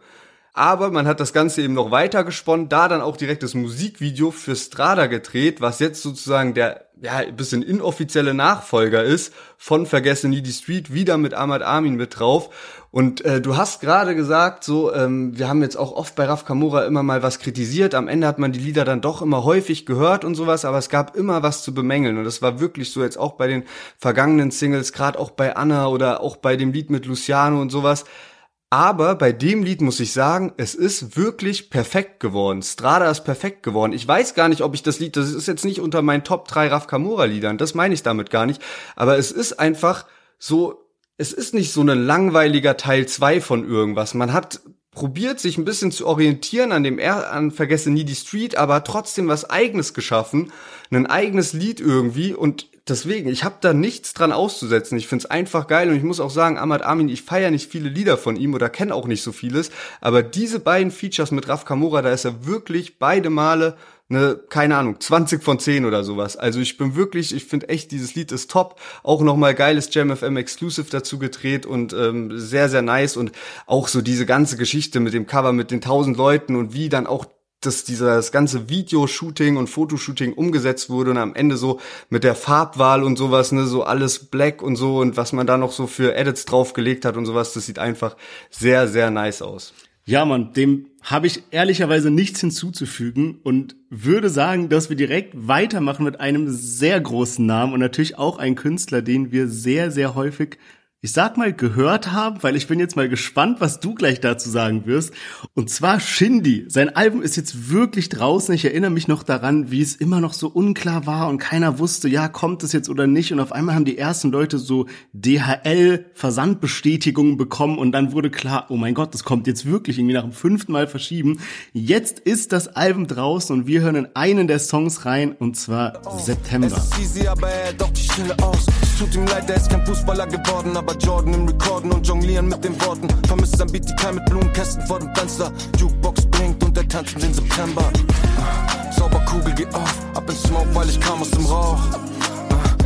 Aber man hat das Ganze eben noch weiter gesponnen, da dann auch direkt das Musikvideo für Strada gedreht, was jetzt sozusagen der ja, bisschen inoffizielle Nachfolger ist von Vergesse nie die Street, wieder mit Ahmad Amin mit drauf. Und äh, du hast gerade gesagt, so, ähm, wir haben jetzt auch oft bei Raf Kamura immer mal was kritisiert. Am Ende hat man die Lieder dann doch immer häufig gehört und sowas, aber es gab immer was zu bemängeln. Und das war wirklich so jetzt auch bei den vergangenen Singles, gerade auch bei Anna oder auch bei dem Lied mit Luciano und sowas aber bei dem Lied muss ich sagen, es ist wirklich perfekt geworden. Strada ist perfekt geworden. Ich weiß gar nicht, ob ich das Lied, das ist jetzt nicht unter meinen Top 3 Raf Kamura Liedern, das meine ich damit gar nicht. Aber es ist einfach so, es ist nicht so ein langweiliger Teil 2 von irgendwas. Man hat probiert, sich ein bisschen zu orientieren an dem er an Vergesse nie die Street, aber trotzdem was eigenes geschaffen, ein eigenes Lied irgendwie. Und deswegen, ich habe da nichts dran auszusetzen. Ich find's einfach geil. Und ich muss auch sagen, Ahmad Amin, ich feiere nicht viele Lieder von ihm oder kenne auch nicht so vieles, aber diese beiden Features mit Raf Kamora, da ist er wirklich beide Male eine, keine Ahnung, 20 von 10 oder sowas. Also ich bin wirklich, ich finde echt, dieses Lied ist top. Auch nochmal geiles Jam FM Exclusive dazu gedreht und ähm, sehr, sehr nice. Und auch so diese ganze Geschichte mit dem Cover mit den tausend Leuten und wie dann auch dass dieses ganze Videoshooting und Fotoshooting umgesetzt wurde und am Ende so mit der Farbwahl und sowas, ne, so alles black und so und was man da noch so für Edits draufgelegt hat und sowas, das sieht einfach sehr, sehr nice aus. Ja, man, dem habe ich ehrlicherweise nichts hinzuzufügen und würde sagen, dass wir direkt weitermachen mit einem sehr großen Namen und natürlich auch ein Künstler, den wir sehr, sehr häufig ich sag mal, gehört haben, weil ich bin jetzt mal gespannt, was du gleich dazu sagen wirst. Und zwar Shindy. Sein Album ist jetzt wirklich draußen. Ich erinnere mich noch daran, wie es immer noch so unklar war und keiner wusste, ja, kommt es jetzt oder nicht. Und auf einmal haben die ersten Leute so DHL-Versandbestätigungen bekommen und dann wurde klar, oh mein Gott, das kommt jetzt wirklich irgendwie nach dem fünften Mal verschieben. Jetzt ist das Album draußen und wir hören in einen der Songs rein und zwar September. Es ist easy, aber er doch die Stille aus. Es tut ihm leid, er ist kein Fußballer geworden, aber aber Jordan im Rekorden und jonglieren mit den Worten. Vermisst ein BTK mit Blumenkästen vor dem Fenster. Jukebox blinkt und der tanzt den September. Zauberkugel geh auf, ab in Smoke, weil ich kam aus dem Rauch.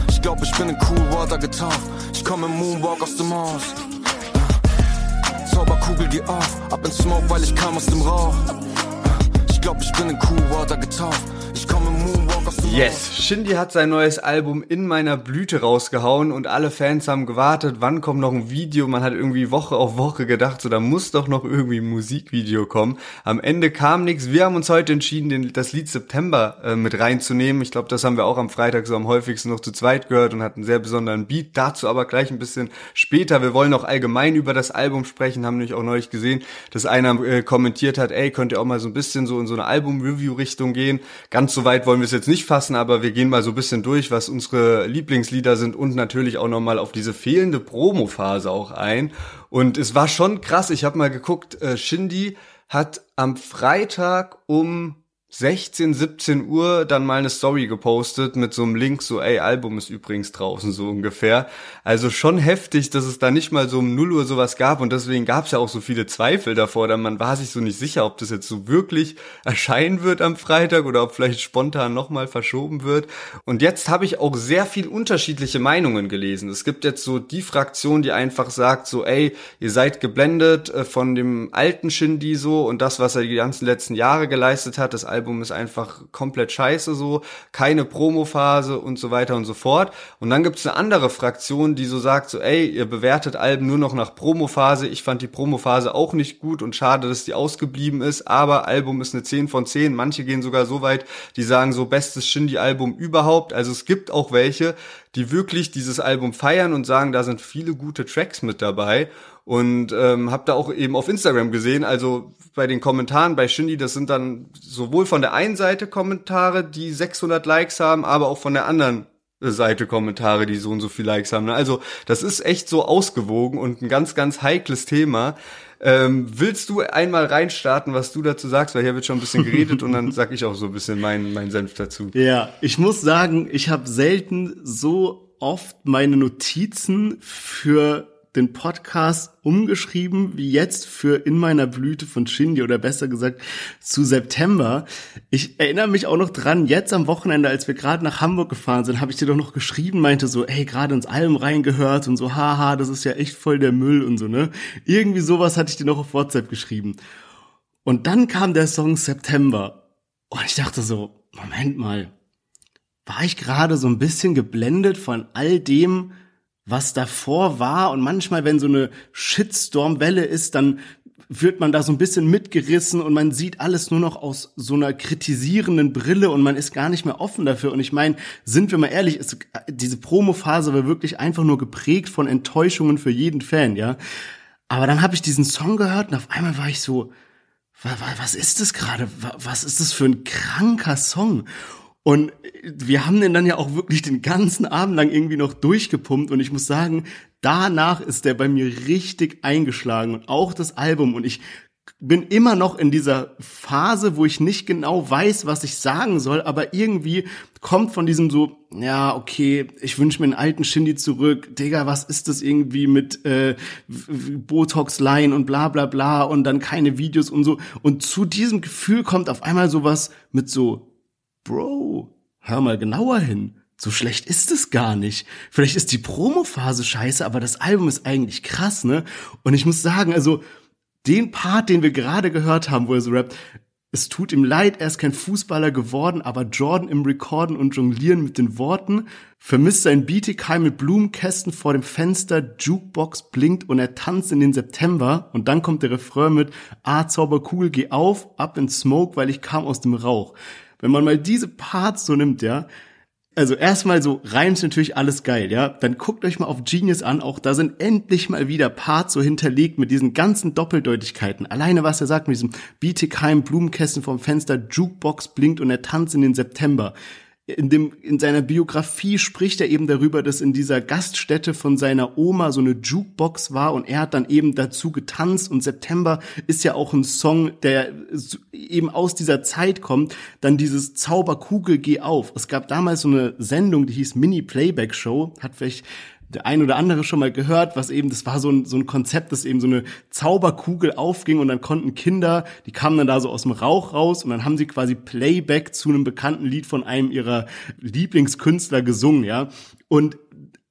Ich glaub, ich bin in Cool Water getaucht. Ich komm im Moonwalk aus dem Haus. Zauberkugel, geh auf, ab in Smoke, weil ich kam aus dem Rauch. Ich glaub, ich bin in Cool Water getaucht. Ich komm im Moonwalk. Yes, Shindy hat sein neues Album In meiner Blüte rausgehauen und alle Fans haben gewartet, wann kommt noch ein Video. Man hat irgendwie Woche auf Woche gedacht, so da muss doch noch irgendwie ein Musikvideo kommen. Am Ende kam nichts. Wir haben uns heute entschieden, den, das Lied September äh, mit reinzunehmen. Ich glaube, das haben wir auch am Freitag so am häufigsten noch zu zweit gehört und hatten einen sehr besonderen Beat. Dazu aber gleich ein bisschen später. Wir wollen auch allgemein über das Album sprechen, haben nämlich auch neulich gesehen, dass einer äh, kommentiert hat, ey, könnt ihr auch mal so ein bisschen so in so eine Album-Review-Richtung gehen. Ganz so weit wollen wir es jetzt nicht fassen, aber wir gehen mal so ein bisschen durch, was unsere Lieblingslieder sind und natürlich auch nochmal auf diese fehlende Promo-Phase auch ein. Und es war schon krass, ich habe mal geguckt, äh, Shindy hat am Freitag um 16, 17 Uhr dann mal eine Story gepostet mit so einem Link, so, ey, Album ist übrigens draußen, so ungefähr. Also schon heftig, dass es da nicht mal so um 0 Uhr sowas gab und deswegen gab es ja auch so viele Zweifel davor, denn man war sich so nicht sicher, ob das jetzt so wirklich erscheinen wird am Freitag oder ob vielleicht spontan nochmal verschoben wird. Und jetzt habe ich auch sehr viel unterschiedliche Meinungen gelesen. Es gibt jetzt so die Fraktion, die einfach sagt, so, ey, ihr seid geblendet äh, von dem alten Shindy so und das, was er die ganzen letzten Jahre geleistet hat, das Album ist einfach komplett scheiße so, keine Promophase und so weiter und so fort. Und dann gibt's eine andere Fraktion, die so sagt, so ey, ihr bewertet Alben nur noch nach Promophase. Ich fand die Promophase auch nicht gut und schade, dass die ausgeblieben ist, aber Album ist eine 10 von 10. Manche gehen sogar so weit, die sagen so bestes Shindy-Album überhaupt. Also es gibt auch welche, die wirklich dieses Album feiern und sagen, da sind viele gute Tracks mit dabei und ähm, habe da auch eben auf Instagram gesehen, also bei den Kommentaren bei Shindy, das sind dann sowohl von der einen Seite Kommentare, die 600 Likes haben, aber auch von der anderen Seite Kommentare, die so und so viel Likes haben. Also das ist echt so ausgewogen und ein ganz, ganz heikles Thema. Ähm, willst du einmal reinstarten, was du dazu sagst? Weil hier wird schon ein bisschen geredet und dann sag ich auch so ein bisschen meinen mein Senf dazu. Ja, ich muss sagen, ich habe selten so oft meine Notizen für den Podcast umgeschrieben, wie jetzt für In meiner Blüte von Shindy oder besser gesagt zu September. Ich erinnere mich auch noch dran, jetzt am Wochenende, als wir gerade nach Hamburg gefahren sind, habe ich dir doch noch geschrieben, meinte so, ey, gerade ins Album reingehört und so, haha, das ist ja echt voll der Müll und so, ne? Irgendwie sowas hatte ich dir noch auf WhatsApp geschrieben. Und dann kam der Song September. Und ich dachte so, Moment mal, war ich gerade so ein bisschen geblendet von all dem, was davor war. Und manchmal, wenn so eine Shitstorm-Welle ist, dann wird man da so ein bisschen mitgerissen und man sieht alles nur noch aus so einer kritisierenden Brille und man ist gar nicht mehr offen dafür. Und ich meine, sind wir mal ehrlich, ist, diese Promo-Phase war wirklich einfach nur geprägt von Enttäuschungen für jeden Fan, ja. Aber dann habe ich diesen Song gehört und auf einmal war ich so, was ist das gerade? Was ist das für ein kranker Song? Und wir haben den dann ja auch wirklich den ganzen Abend lang irgendwie noch durchgepumpt. Und ich muss sagen, danach ist der bei mir richtig eingeschlagen. Und auch das Album. Und ich bin immer noch in dieser Phase, wo ich nicht genau weiß, was ich sagen soll, aber irgendwie kommt von diesem so, ja, okay, ich wünsche mir einen alten Shindy zurück, Digga, was ist das irgendwie mit äh, Botox-Line und bla bla bla. Und dann keine Videos und so. Und zu diesem Gefühl kommt auf einmal sowas mit so Bro, hör mal genauer hin. So schlecht ist es gar nicht. Vielleicht ist die Promophase scheiße, aber das Album ist eigentlich krass, ne? Und ich muss sagen, also den Part, den wir gerade gehört haben, wo er so rappt, es tut ihm leid, er ist kein Fußballer geworden, aber Jordan im Rekorden und Jonglieren mit den Worten vermisst sein BTK mit Blumenkästen vor dem Fenster, Jukebox blinkt und er tanzt in den September und dann kommt der Refrain mit Ah, Zauberkugel, geh auf, up in smoke, weil ich kam aus dem Rauch. Wenn man mal diese Parts so nimmt, ja, also erstmal so rein ist natürlich alles geil, ja. Dann guckt euch mal auf Genius an, auch da sind endlich mal wieder Parts so hinterlegt mit diesen ganzen Doppeldeutigkeiten. Alleine was er sagt mit diesem BTK im Blumenkästen vom Fenster, Jukebox blinkt und er tanzt in den September in dem in seiner Biografie spricht er eben darüber, dass in dieser Gaststätte von seiner Oma so eine Jukebox war und er hat dann eben dazu getanzt. Und September ist ja auch ein Song, der eben aus dieser Zeit kommt, dann dieses Zauberkugel geh auf. Es gab damals so eine Sendung, die hieß Mini Playback Show, hat vielleicht der ein oder andere schon mal gehört, was eben, das war so ein, so ein Konzept, dass eben so eine Zauberkugel aufging und dann konnten Kinder, die kamen dann da so aus dem Rauch raus und dann haben sie quasi Playback zu einem bekannten Lied von einem ihrer Lieblingskünstler gesungen, ja. Und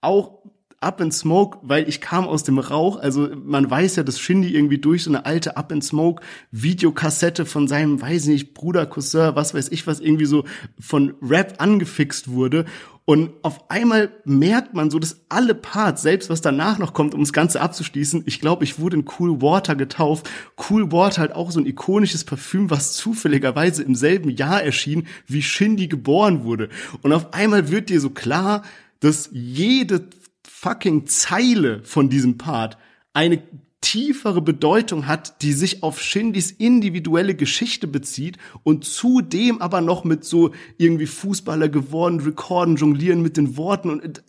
auch Up in Smoke, weil ich kam aus dem Rauch. Also man weiß ja, dass Shindy irgendwie durch so eine alte Up in Smoke Videokassette von seinem, weiß nicht, Bruder, Cousin, was weiß ich was, irgendwie so von Rap angefixt wurde. Und auf einmal merkt man so, dass alle Parts, selbst was danach noch kommt, um das Ganze abzuschließen, ich glaube, ich wurde in Cool Water getauft. Cool Water halt auch so ein ikonisches Parfüm, was zufälligerweise im selben Jahr erschien, wie Shindy geboren wurde. Und auf einmal wird dir so klar, dass jede fucking Zeile von diesem Part eine tiefere Bedeutung hat, die sich auf Shindys individuelle Geschichte bezieht und zudem aber noch mit so irgendwie Fußballer geworden, Rekorden, jonglieren mit den Worten und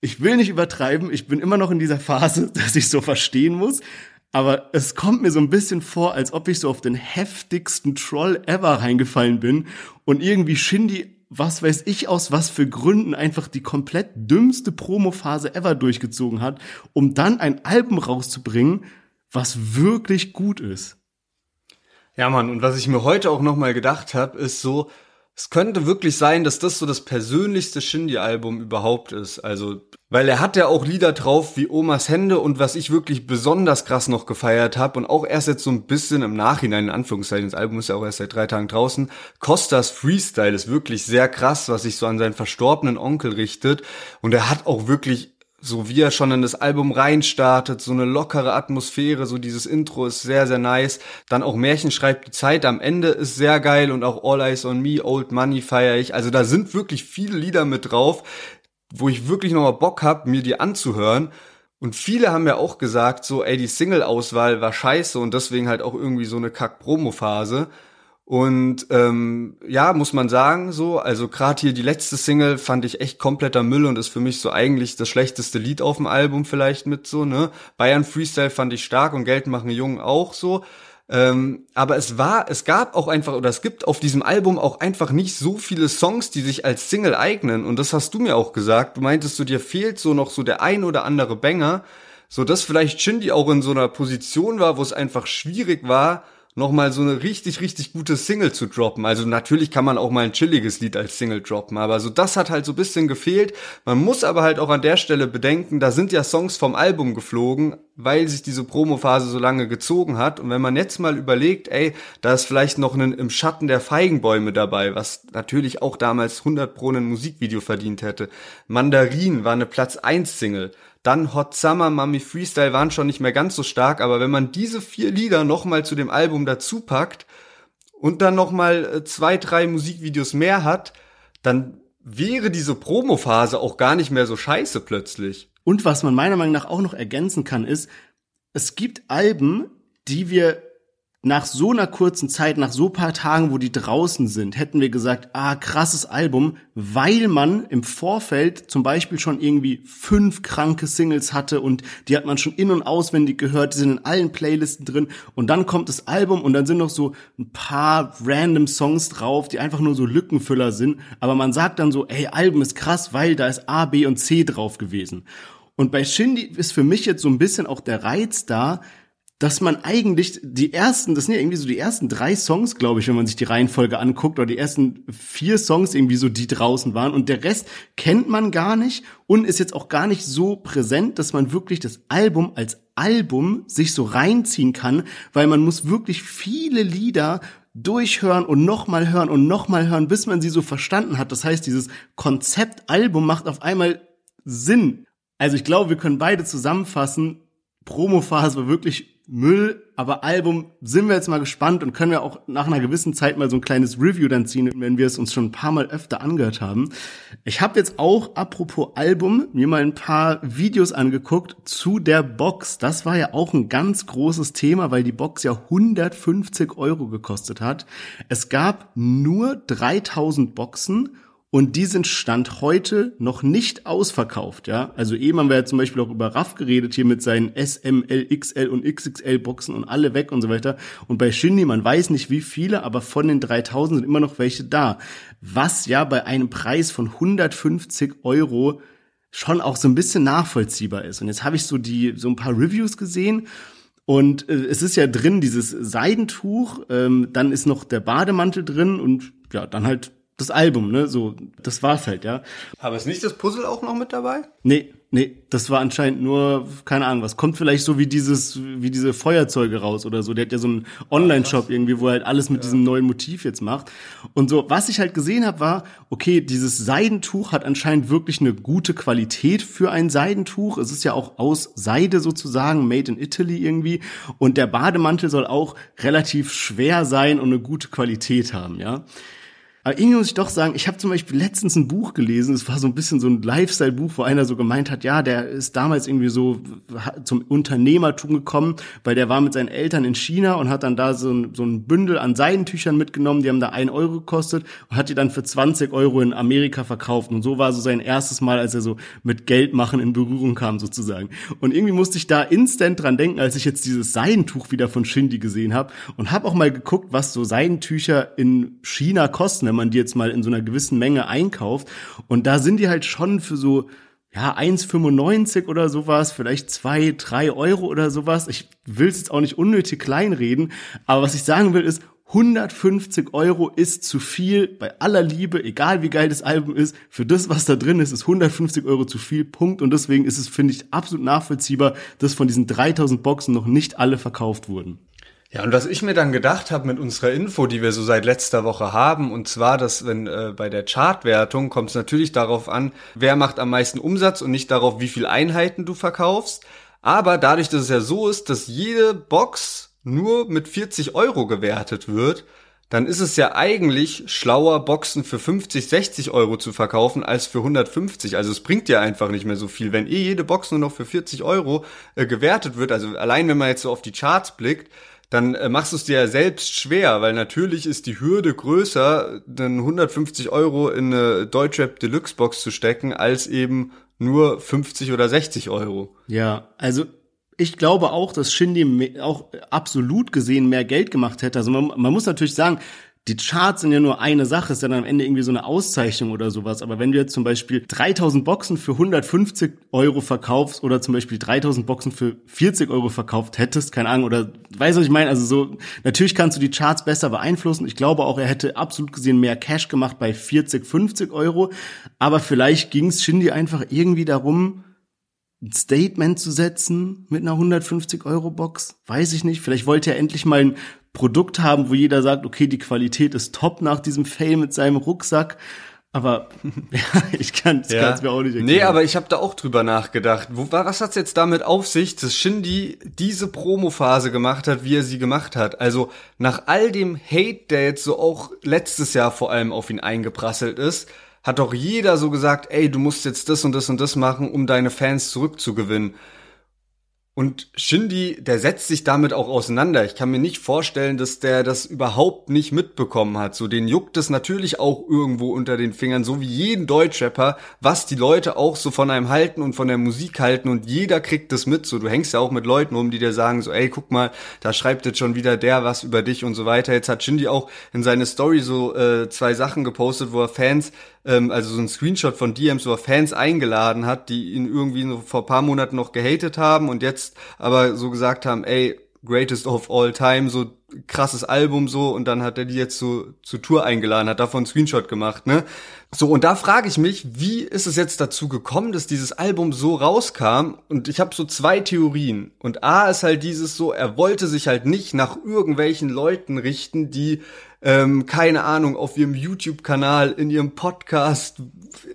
ich will nicht übertreiben, ich bin immer noch in dieser Phase, dass ich so verstehen muss, aber es kommt mir so ein bisschen vor, als ob ich so auf den heftigsten Troll ever reingefallen bin und irgendwie Shindy was weiß ich aus was für Gründen einfach die komplett dümmste Promophase ever durchgezogen hat, um dann ein Album rauszubringen, was wirklich gut ist. Ja, Mann, und was ich mir heute auch nochmal gedacht habe, ist so, es könnte wirklich sein, dass das so das persönlichste Shindy-Album überhaupt ist. Also, weil er hat ja auch Lieder drauf wie Omas Hände und was ich wirklich besonders krass noch gefeiert habe und auch erst jetzt so ein bisschen im Nachhinein, in Anführungszeichen, das Album ist ja auch erst seit drei Tagen draußen, Costas Freestyle ist wirklich sehr krass, was sich so an seinen verstorbenen Onkel richtet und er hat auch wirklich so wie er schon in das Album reinstartet, so eine lockere Atmosphäre, so dieses Intro ist sehr, sehr nice. Dann auch Märchen schreibt die Zeit am Ende ist sehr geil und auch All Eyes on Me, Old Money feiere ich. Also da sind wirklich viele Lieder mit drauf, wo ich wirklich nochmal Bock hab, mir die anzuhören. Und viele haben ja auch gesagt, so, ey, die Single-Auswahl war scheiße und deswegen halt auch irgendwie so eine Kack-Promo-Phase. Und ähm, ja, muss man sagen, so, also gerade hier die letzte Single fand ich echt kompletter Müll und ist für mich so eigentlich das schlechteste Lied auf dem Album vielleicht mit so, ne? Bayern Freestyle fand ich stark und Geld machen Jungen auch so. Ähm, aber es war, es gab auch einfach, oder es gibt auf diesem Album auch einfach nicht so viele Songs, die sich als Single eignen. Und das hast du mir auch gesagt. Du meintest so, dir fehlt so noch so der ein oder andere Banger. So dass vielleicht Shindy auch in so einer Position war, wo es einfach schwierig war, nochmal so eine richtig, richtig gute Single zu droppen. Also natürlich kann man auch mal ein chilliges Lied als Single droppen, aber so das hat halt so bisschen gefehlt. Man muss aber halt auch an der Stelle bedenken, da sind ja Songs vom Album geflogen, weil sich diese Promophase so lange gezogen hat. Und wenn man jetzt mal überlegt, ey, da ist vielleicht noch ein Im Schatten der Feigenbäume dabei, was natürlich auch damals 100 pro ein Musikvideo verdient hätte. Mandarin war eine Platz 1 Single. Dann Hot Summer, Mummy Freestyle waren schon nicht mehr ganz so stark, aber wenn man diese vier Lieder nochmal zu dem Album dazu packt und dann nochmal äh, zwei, drei Musikvideos mehr hat, dann wäre diese Promophase auch gar nicht mehr so scheiße plötzlich. Und was man meiner Meinung nach auch noch ergänzen kann, ist, es gibt Alben, die wir nach so einer kurzen Zeit, nach so paar Tagen, wo die draußen sind, hätten wir gesagt, ah, krasses Album, weil man im Vorfeld zum Beispiel schon irgendwie fünf kranke Singles hatte und die hat man schon in- und auswendig gehört, die sind in allen Playlisten drin und dann kommt das Album und dann sind noch so ein paar random Songs drauf, die einfach nur so Lückenfüller sind, aber man sagt dann so, ey, Album ist krass, weil da ist A, B und C drauf gewesen. Und bei Shindy ist für mich jetzt so ein bisschen auch der Reiz da, dass man eigentlich die ersten, das sind ja irgendwie so die ersten drei Songs, glaube ich, wenn man sich die Reihenfolge anguckt, oder die ersten vier Songs irgendwie so, die draußen waren. Und der Rest kennt man gar nicht und ist jetzt auch gar nicht so präsent, dass man wirklich das Album als Album sich so reinziehen kann, weil man muss wirklich viele Lieder durchhören und nochmal hören und nochmal hören, bis man sie so verstanden hat. Das heißt, dieses Konzeptalbum macht auf einmal Sinn. Also ich glaube, wir können beide zusammenfassen, Promophase war wirklich Müll, aber Album sind wir jetzt mal gespannt und können wir auch nach einer gewissen Zeit mal so ein kleines Review dann ziehen, wenn wir es uns schon ein paar Mal öfter angehört haben. Ich habe jetzt auch, apropos Album, mir mal ein paar Videos angeguckt zu der Box. Das war ja auch ein ganz großes Thema, weil die Box ja 150 Euro gekostet hat. Es gab nur 3000 Boxen und die sind Stand heute noch nicht ausverkauft, ja. Also eben haben wir ja zum Beispiel auch über Raff geredet hier mit seinen SML, XL und XXL Boxen und alle weg und so weiter. Und bei Shindy, man weiß nicht wie viele, aber von den 3000 sind immer noch welche da. Was ja bei einem Preis von 150 Euro schon auch so ein bisschen nachvollziehbar ist. Und jetzt habe ich so die so ein paar Reviews gesehen und äh, es ist ja drin dieses Seidentuch, ähm, dann ist noch der Bademantel drin und ja, dann halt das Album, ne? So, das war's halt, ja. Aber ist nicht das Puzzle auch noch mit dabei? Nee, nee, das war anscheinend nur, keine Ahnung, was kommt vielleicht so wie dieses, wie diese Feuerzeuge raus oder so. Der hat ja so einen Online-Shop irgendwie, wo er halt alles mit ja. diesem neuen Motiv jetzt macht. Und so, was ich halt gesehen habe, war, okay, dieses Seidentuch hat anscheinend wirklich eine gute Qualität für ein Seidentuch. Es ist ja auch aus Seide sozusagen, made in Italy irgendwie. Und der Bademantel soll auch relativ schwer sein und eine gute Qualität haben, ja. Aber irgendwie muss ich doch sagen, ich habe zum Beispiel letztens ein Buch gelesen, es war so ein bisschen so ein Lifestyle-Buch, wo einer so gemeint hat, ja, der ist damals irgendwie so zum Unternehmertum gekommen, weil der war mit seinen Eltern in China und hat dann da so ein, so ein Bündel an Seidentüchern mitgenommen, die haben da ein Euro gekostet und hat die dann für 20 Euro in Amerika verkauft. Und so war so sein erstes Mal, als er so mit Geldmachen in Berührung kam sozusagen. Und irgendwie musste ich da instant dran denken, als ich jetzt dieses Seidentuch wieder von Shindy gesehen habe und habe auch mal geguckt, was so Seidentücher in China kosten wenn man die jetzt mal in so einer gewissen Menge einkauft. Und da sind die halt schon für so ja, 1,95 oder sowas, vielleicht zwei, drei Euro oder sowas. Ich will es jetzt auch nicht unnötig kleinreden, aber was ich sagen will ist, 150 Euro ist zu viel, bei aller Liebe, egal wie geil das Album ist, für das, was da drin ist, ist 150 Euro zu viel, Punkt. Und deswegen ist es, finde ich, absolut nachvollziehbar, dass von diesen 3000 Boxen noch nicht alle verkauft wurden. Ja, und was ich mir dann gedacht habe mit unserer Info, die wir so seit letzter Woche haben, und zwar, dass wenn äh, bei der Chartwertung kommt es natürlich darauf an, wer macht am meisten Umsatz und nicht darauf, wie viel Einheiten du verkaufst. Aber dadurch, dass es ja so ist, dass jede Box nur mit 40 Euro gewertet wird, dann ist es ja eigentlich schlauer, Boxen für 50, 60 Euro zu verkaufen, als für 150. Also es bringt ja einfach nicht mehr so viel. Wenn eh jede Box nur noch für 40 Euro äh, gewertet wird, also allein wenn man jetzt so auf die Charts blickt, dann äh, machst du es dir ja selbst schwer, weil natürlich ist die Hürde größer, dann 150 Euro in eine Deutschrap Deluxe Box zu stecken, als eben nur 50 oder 60 Euro. Ja, also ich glaube auch, dass Shindy auch absolut gesehen mehr Geld gemacht hätte. Also man, man muss natürlich sagen, die Charts sind ja nur eine Sache, ist ja dann am Ende irgendwie so eine Auszeichnung oder sowas. Aber wenn du jetzt zum Beispiel 3000 Boxen für 150 Euro verkaufst oder zum Beispiel 3000 Boxen für 40 Euro verkauft hättest, keine Ahnung, oder weißt du, was ich meine? Also so, natürlich kannst du die Charts besser beeinflussen. Ich glaube auch, er hätte absolut gesehen mehr Cash gemacht bei 40, 50 Euro. Aber vielleicht ging es Shindy einfach irgendwie darum, ein Statement zu setzen mit einer 150 Euro Box? Weiß ich nicht. Vielleicht wollte er endlich mal ein Produkt haben, wo jeder sagt, okay, die Qualität ist top nach diesem Fail mit seinem Rucksack. Aber ja, ich kann es ja. mir auch nicht erklären. Nee, aber ich habe da auch drüber nachgedacht. Wo, was hat's jetzt damit auf sich, dass Shindy diese Promophase gemacht hat, wie er sie gemacht hat? Also nach all dem Hate, der jetzt so auch letztes Jahr vor allem auf ihn eingeprasselt ist, hat doch jeder so gesagt, ey, du musst jetzt das und das und das machen, um deine Fans zurückzugewinnen. Und Shindy, der setzt sich damit auch auseinander. Ich kann mir nicht vorstellen, dass der das überhaupt nicht mitbekommen hat. So, den juckt es natürlich auch irgendwo unter den Fingern, so wie jeden Deutschrapper, was die Leute auch so von einem halten und von der Musik halten und jeder kriegt das mit. So, du hängst ja auch mit Leuten rum, die dir sagen so, ey, guck mal, da schreibt jetzt schon wieder der was über dich und so weiter. Jetzt hat Shindy auch in seine Story so äh, zwei Sachen gepostet, wo er Fans ähm, also so ein Screenshot von DMs, wo Fans eingeladen hat, die ihn irgendwie vor paar Monaten noch gehatet haben und jetzt aber so gesagt haben, ey, greatest of all time, so krasses Album so und dann hat er die jetzt so zur Tour eingeladen, hat davon einen Screenshot gemacht, ne? So und da frage ich mich, wie ist es jetzt dazu gekommen, dass dieses Album so rauskam und ich habe so zwei Theorien und A ist halt dieses so, er wollte sich halt nicht nach irgendwelchen Leuten richten, die ähm, keine Ahnung, auf ihrem YouTube-Kanal, in ihrem Podcast,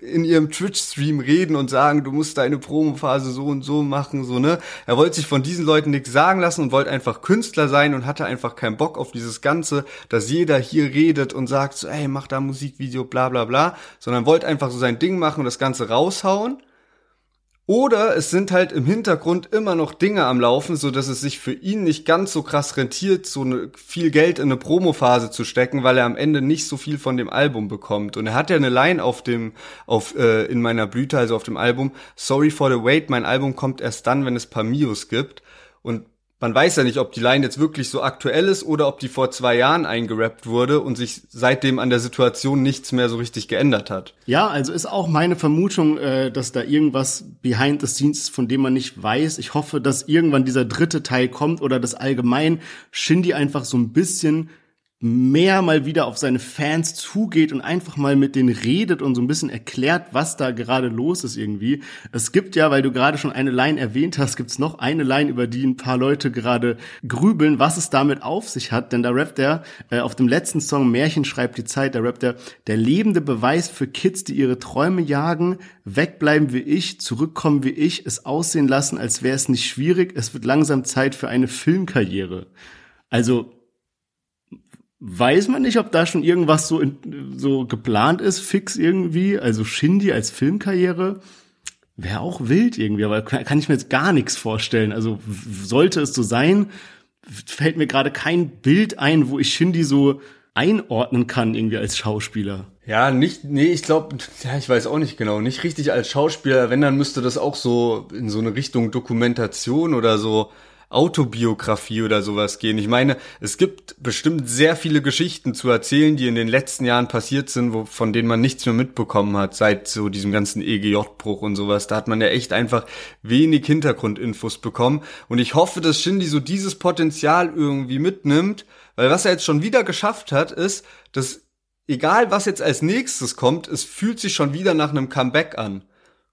in ihrem Twitch-Stream reden und sagen, du musst deine Promophase so und so machen, so, ne? Er wollte sich von diesen Leuten nichts sagen lassen und wollte einfach Künstler sein und hatte einfach keinen Bock auf dieses Ganze, dass jeder hier redet und sagt so, ey, mach da Musikvideo, bla, bla, bla, sondern wollte einfach so sein Ding machen und das Ganze raushauen oder es sind halt im Hintergrund immer noch Dinge am Laufen, so dass es sich für ihn nicht ganz so krass rentiert, so eine, viel Geld in eine Promophase zu stecken, weil er am Ende nicht so viel von dem Album bekommt. Und er hat ja eine Line auf dem, auf äh, in meiner Blüte, also auf dem Album. Sorry for the wait, mein Album kommt erst dann, wenn es Pamios gibt. Und man weiß ja nicht, ob die Line jetzt wirklich so aktuell ist oder ob die vor zwei Jahren eingerappt wurde und sich seitdem an der Situation nichts mehr so richtig geändert hat. Ja, also ist auch meine Vermutung, äh, dass da irgendwas behind the scenes ist, von dem man nicht weiß. Ich hoffe, dass irgendwann dieser dritte Teil kommt oder dass allgemein Shindy einfach so ein bisschen mehr mal wieder auf seine Fans zugeht und einfach mal mit denen redet und so ein bisschen erklärt, was da gerade los ist irgendwie. Es gibt ja, weil du gerade schon eine Line erwähnt hast, gibt's noch eine Line, über die ein paar Leute gerade grübeln, was es damit auf sich hat. Denn da rappt er äh, auf dem letzten Song Märchen schreibt die Zeit, da rappt er, der lebende Beweis für Kids, die ihre Träume jagen, wegbleiben wie ich, zurückkommen wie ich, es aussehen lassen, als wäre es nicht schwierig, es wird langsam Zeit für eine Filmkarriere. Also weiß man nicht, ob da schon irgendwas so, in, so geplant ist, fix irgendwie. Also Shindy als Filmkarriere wäre auch wild irgendwie, aber kann ich mir jetzt gar nichts vorstellen. Also sollte es so sein, fällt mir gerade kein Bild ein, wo ich Shindy so einordnen kann irgendwie als Schauspieler. Ja, nicht, nee, ich glaube, ja, ich weiß auch nicht genau, nicht richtig als Schauspieler, wenn dann müsste das auch so in so eine Richtung Dokumentation oder so Autobiografie oder sowas gehen. Ich meine, es gibt bestimmt sehr viele Geschichten zu erzählen, die in den letzten Jahren passiert sind, wo, von denen man nichts mehr mitbekommen hat, seit so diesem ganzen EGJ-Bruch und sowas. Da hat man ja echt einfach wenig Hintergrundinfos bekommen. Und ich hoffe, dass Shindy so dieses Potenzial irgendwie mitnimmt, weil was er jetzt schon wieder geschafft hat, ist, dass egal was jetzt als nächstes kommt, es fühlt sich schon wieder nach einem Comeback an.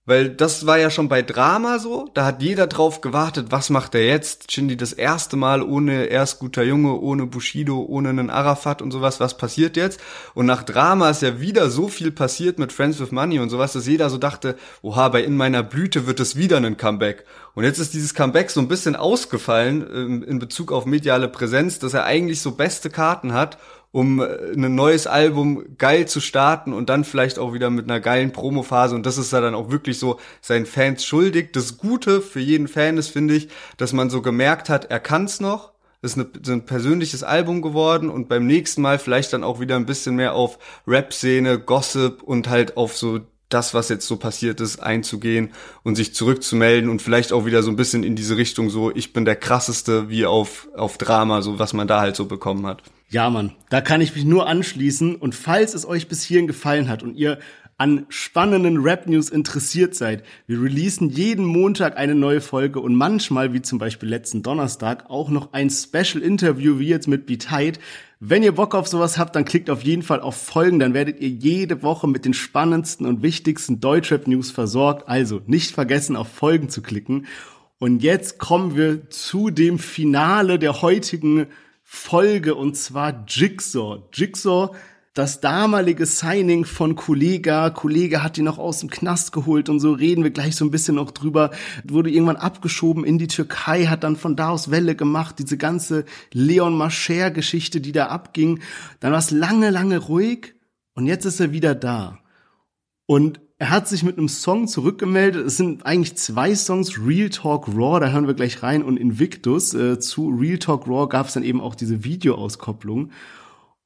Weil das war ja schon bei Drama so, da hat jeder drauf gewartet, was macht er jetzt? Shindy das erste Mal ohne erst guter Junge, ohne Bushido, ohne einen Arafat und sowas, was passiert jetzt? Und nach Drama ist ja wieder so viel passiert mit Friends with Money und sowas, dass jeder so dachte, oha, bei In meiner Blüte wird es wieder ein Comeback. Und jetzt ist dieses Comeback so ein bisschen ausgefallen ähm, in Bezug auf mediale Präsenz, dass er eigentlich so beste Karten hat um äh, ein neues Album geil zu starten und dann vielleicht auch wieder mit einer geilen Promophase. Und das ist ja dann auch wirklich so seinen Fans schuldig. Das Gute für jeden Fan ist, finde ich, dass man so gemerkt hat, er kann's noch. Ist eine, ein persönliches Album geworden und beim nächsten Mal vielleicht dann auch wieder ein bisschen mehr auf Rap-Szene, Gossip und halt auf so das, was jetzt so passiert ist, einzugehen und sich zurückzumelden und vielleicht auch wieder so ein bisschen in diese Richtung so, ich bin der krasseste wie auf, auf Drama, so was man da halt so bekommen hat. Ja, Mann, da kann ich mich nur anschließen. Und falls es euch bis hierhin gefallen hat und ihr an spannenden Rap-News interessiert seid, wir releasen jeden Montag eine neue Folge und manchmal, wie zum Beispiel letzten Donnerstag, auch noch ein Special-Interview wie jetzt mit Be Tight. Wenn ihr Bock auf sowas habt, dann klickt auf jeden Fall auf Folgen, dann werdet ihr jede Woche mit den spannendsten und wichtigsten Deutschrap-News versorgt. Also nicht vergessen, auf Folgen zu klicken. Und jetzt kommen wir zu dem Finale der heutigen Folge und zwar Jigsaw. Jigsaw, das damalige Signing von Kollega. Kollege hat ihn noch aus dem Knast geholt und so reden wir gleich so ein bisschen noch drüber. Wurde irgendwann abgeschoben in die Türkei, hat dann von da aus Welle gemacht. Diese ganze Leon Mascher Geschichte, die da abging. Dann war es lange, lange ruhig und jetzt ist er wieder da. Und er hat sich mit einem Song zurückgemeldet. Es sind eigentlich zwei Songs, Real Talk Raw, da hören wir gleich rein, und Invictus. Äh, zu Real Talk Raw gab es dann eben auch diese Videoauskopplung.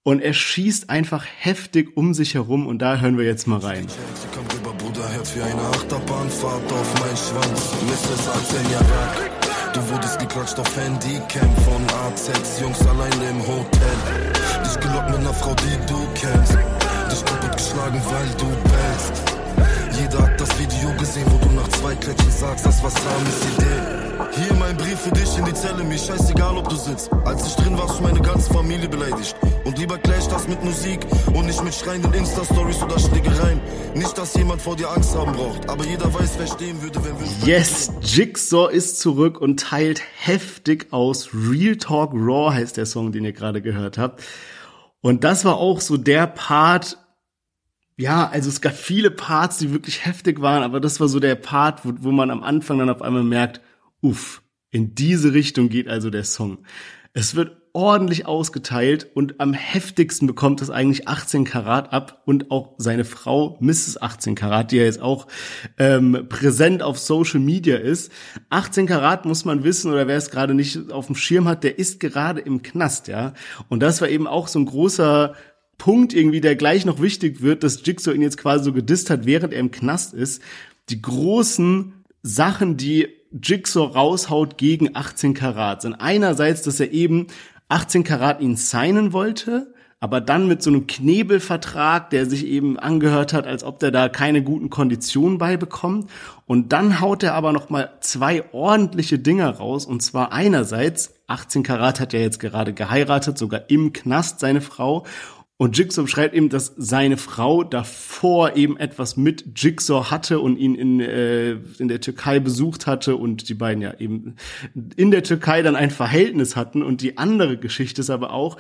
Und er schießt einfach heftig um sich herum und da hören wir jetzt mal rein. Sie kommt über Bruderherz wie eine Achterbahnfahrt auf mein Schwanz. Mrs. 18 Jahre Du wurdest geklatscht auf Handycam von AZ, Jungs alleine im Hotel. Dich gelockt mit einer Frau, die du kennst. Dich kaputt geschlagen, weil du bellst. Jeder hat das Video gesehen, wo du nach zwei Klatschen sagst, das was ist Idee. Hier mein Brief für dich in die Zelle, mir scheißegal, ob du sitzt. Als ich drin war, hast du meine ganze Familie beleidigt. Und lieber klär ich das mit Musik und nicht mit schreienden Insta-Stories oder Schlägereien. Nicht, dass jemand vor dir Angst haben braucht, aber jeder weiß, wer stehen würde, wenn wir... Yes, Jigsaw ist zurück und teilt heftig aus. Real Talk Raw heißt der Song, den ihr gerade gehört habt. Und das war auch so der Part, ja, also es gab viele Parts, die wirklich heftig waren, aber das war so der Part, wo, wo man am Anfang dann auf einmal merkt, uff, in diese Richtung geht also der Song. Es wird ordentlich ausgeteilt und am heftigsten bekommt es eigentlich 18 Karat ab und auch seine Frau Mrs. 18 Karat, die ja jetzt auch ähm, präsent auf Social Media ist. 18 Karat muss man wissen oder wer es gerade nicht auf dem Schirm hat, der ist gerade im Knast, ja. Und das war eben auch so ein großer Punkt irgendwie, der gleich noch wichtig wird, dass Jigsaw ihn jetzt quasi so gedisst hat, während er im Knast ist. Die großen Sachen, die Jigsaw raushaut gegen 18 Karat sind einerseits, dass er eben 18 Karat ihn signen wollte, aber dann mit so einem Knebelvertrag, der sich eben angehört hat, als ob der da keine guten Konditionen beibekommt. Und dann haut er aber noch mal zwei ordentliche Dinger raus. Und zwar einerseits, 18 Karat hat ja jetzt gerade geheiratet, sogar im Knast seine Frau. Und Jigsaw schreibt eben, dass seine Frau davor eben etwas mit Jigsaw hatte und ihn in, äh, in der Türkei besucht hatte und die beiden ja eben in der Türkei dann ein Verhältnis hatten. Und die andere Geschichte ist aber auch,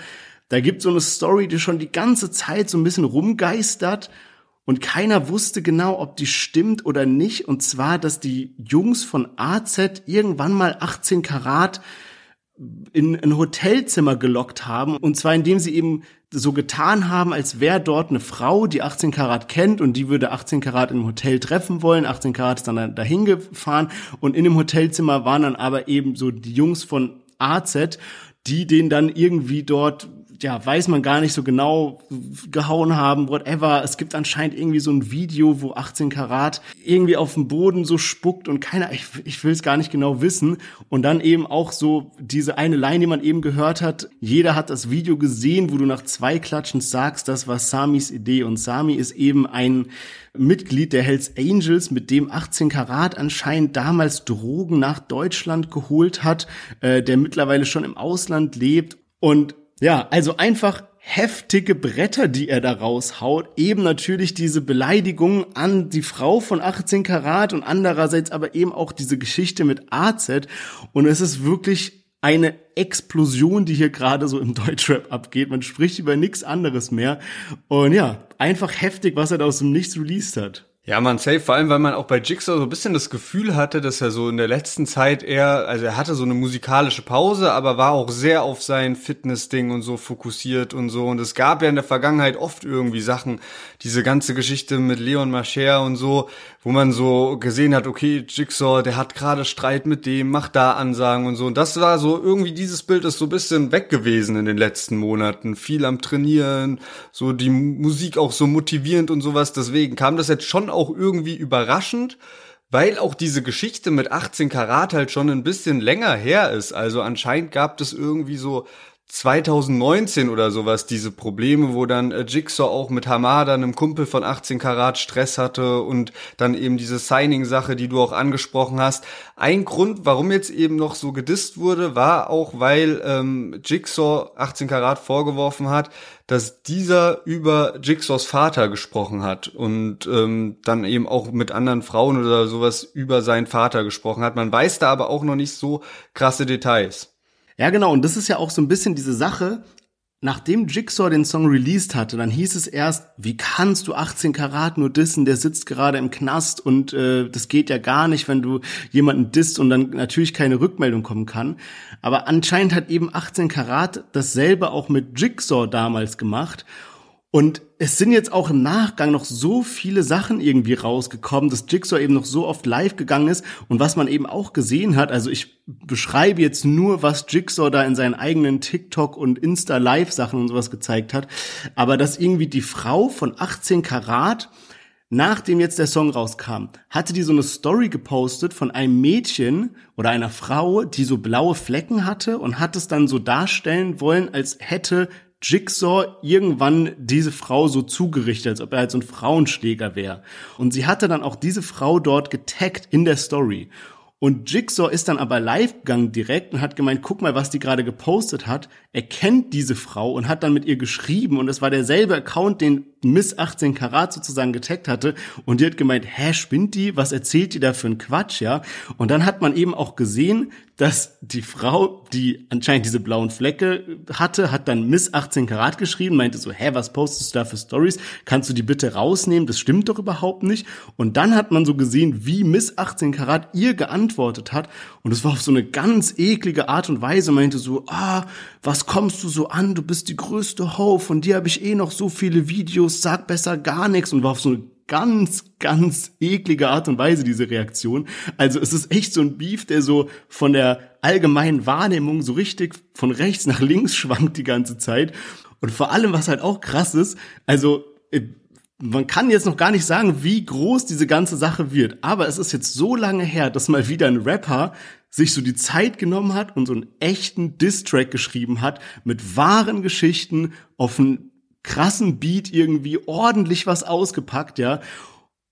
da gibt so eine Story, die schon die ganze Zeit so ein bisschen rumgeistert und keiner wusste genau, ob die stimmt oder nicht. Und zwar, dass die Jungs von AZ irgendwann mal 18 Karat in ein Hotelzimmer gelockt haben. Und zwar indem sie eben so getan haben, als wäre dort eine Frau, die 18 Karat kennt und die würde 18 Karat im Hotel treffen wollen. 18 Karat ist dann dahin gefahren und in dem Hotelzimmer waren dann aber eben so die Jungs von AZ, die den dann irgendwie dort ja, weiß man gar nicht so genau gehauen haben, whatever. Es gibt anscheinend irgendwie so ein Video, wo 18 Karat irgendwie auf dem Boden so spuckt und keiner, ich, ich will es gar nicht genau wissen. Und dann eben auch so diese eine Line, die man eben gehört hat. Jeder hat das Video gesehen, wo du nach zwei Klatschen sagst, das war Samis Idee. Und Sami ist eben ein Mitglied der Hells Angels, mit dem 18 Karat anscheinend damals Drogen nach Deutschland geholt hat, äh, der mittlerweile schon im Ausland lebt. Und ja, also einfach heftige Bretter, die er da raushaut. Eben natürlich diese Beleidigung an die Frau von 18 Karat und andererseits aber eben auch diese Geschichte mit AZ. Und es ist wirklich eine Explosion, die hier gerade so im Deutschrap abgeht. Man spricht über nichts anderes mehr. Und ja, einfach heftig, was er da aus dem Nichts released hat. Ja, man safe, vor allem, weil man auch bei Jigsaw so ein bisschen das Gefühl hatte, dass er so in der letzten Zeit eher, also er hatte so eine musikalische Pause, aber war auch sehr auf sein Fitness-Ding und so fokussiert und so. Und es gab ja in der Vergangenheit oft irgendwie Sachen, diese ganze Geschichte mit Leon Mascher und so, wo man so gesehen hat, okay, Jigsaw, der hat gerade Streit mit dem, macht da Ansagen und so. Und das war so, irgendwie dieses Bild ist so ein bisschen weg gewesen in den letzten Monaten. Viel am Trainieren, so die Musik auch so motivierend und sowas. Deswegen kam das jetzt schon auch irgendwie überraschend, weil auch diese Geschichte mit 18 Karat halt schon ein bisschen länger her ist. Also anscheinend gab es irgendwie so 2019 oder sowas diese Probleme, wo dann äh, Jigsaw auch mit Hamada, einem Kumpel von 18 Karat, Stress hatte und dann eben diese Signing-Sache, die du auch angesprochen hast. Ein Grund, warum jetzt eben noch so gedisst wurde, war auch, weil ähm, Jigsaw 18 Karat vorgeworfen hat, dass dieser über Jigsaws Vater gesprochen hat und ähm, dann eben auch mit anderen Frauen oder sowas über seinen Vater gesprochen hat. Man weiß da aber auch noch nicht so krasse Details. Ja, genau. Und das ist ja auch so ein bisschen diese Sache. Nachdem Jigsaw den Song released hatte, dann hieß es erst, wie kannst du 18 Karat nur dissen, der sitzt gerade im Knast und äh, das geht ja gar nicht, wenn du jemanden disst und dann natürlich keine Rückmeldung kommen kann. Aber anscheinend hat eben 18 Karat dasselbe auch mit Jigsaw damals gemacht und es sind jetzt auch im Nachgang noch so viele Sachen irgendwie rausgekommen, dass Jigsaw eben noch so oft live gegangen ist. Und was man eben auch gesehen hat, also ich beschreibe jetzt nur, was Jigsaw da in seinen eigenen TikTok und Insta Live Sachen und sowas gezeigt hat, aber dass irgendwie die Frau von 18 Karat Nachdem jetzt der Song rauskam, hatte die so eine Story gepostet von einem Mädchen oder einer Frau, die so blaue Flecken hatte und hat es dann so darstellen wollen, als hätte Jigsaw irgendwann diese Frau so zugerichtet, als ob er halt so ein Frauenschläger wäre. Und sie hatte dann auch diese Frau dort getaggt in der Story. Und Jigsaw ist dann aber live gegangen direkt und hat gemeint, guck mal, was die gerade gepostet hat. Er kennt diese Frau und hat dann mit ihr geschrieben und es war derselbe Account, den Miss 18 Karat sozusagen getaggt hatte und die hat gemeint, hä, spinnt die? Was erzählt die da für ein Quatsch, ja? Und dann hat man eben auch gesehen, dass die Frau, die anscheinend diese blauen Flecke hatte, hat dann Miss 18 Karat geschrieben, meinte so, hä, was postest du da für Stories? Kannst du die bitte rausnehmen? Das stimmt doch überhaupt nicht. Und dann hat man so gesehen, wie Miss 18 Karat ihr geantwortet hat. Und es war auf so eine ganz eklige Art und Weise, meinte so, ah, was kommst du so an? Du bist die größte Ho, von dir habe ich eh noch so viele Videos, sag besser gar nichts und war auf so eine ganz, ganz eklige Art und Weise, diese Reaktion. Also es ist echt so ein Beef, der so von der allgemeinen Wahrnehmung so richtig von rechts nach links schwankt die ganze Zeit. Und vor allem, was halt auch krass ist, also äh, man kann jetzt noch gar nicht sagen, wie groß diese ganze Sache wird, aber es ist jetzt so lange her, dass mal wieder ein Rapper sich so die Zeit genommen hat und so einen echten Diss-Track geschrieben hat mit wahren Geschichten auf einen krassen Beat irgendwie ordentlich was ausgepackt, ja.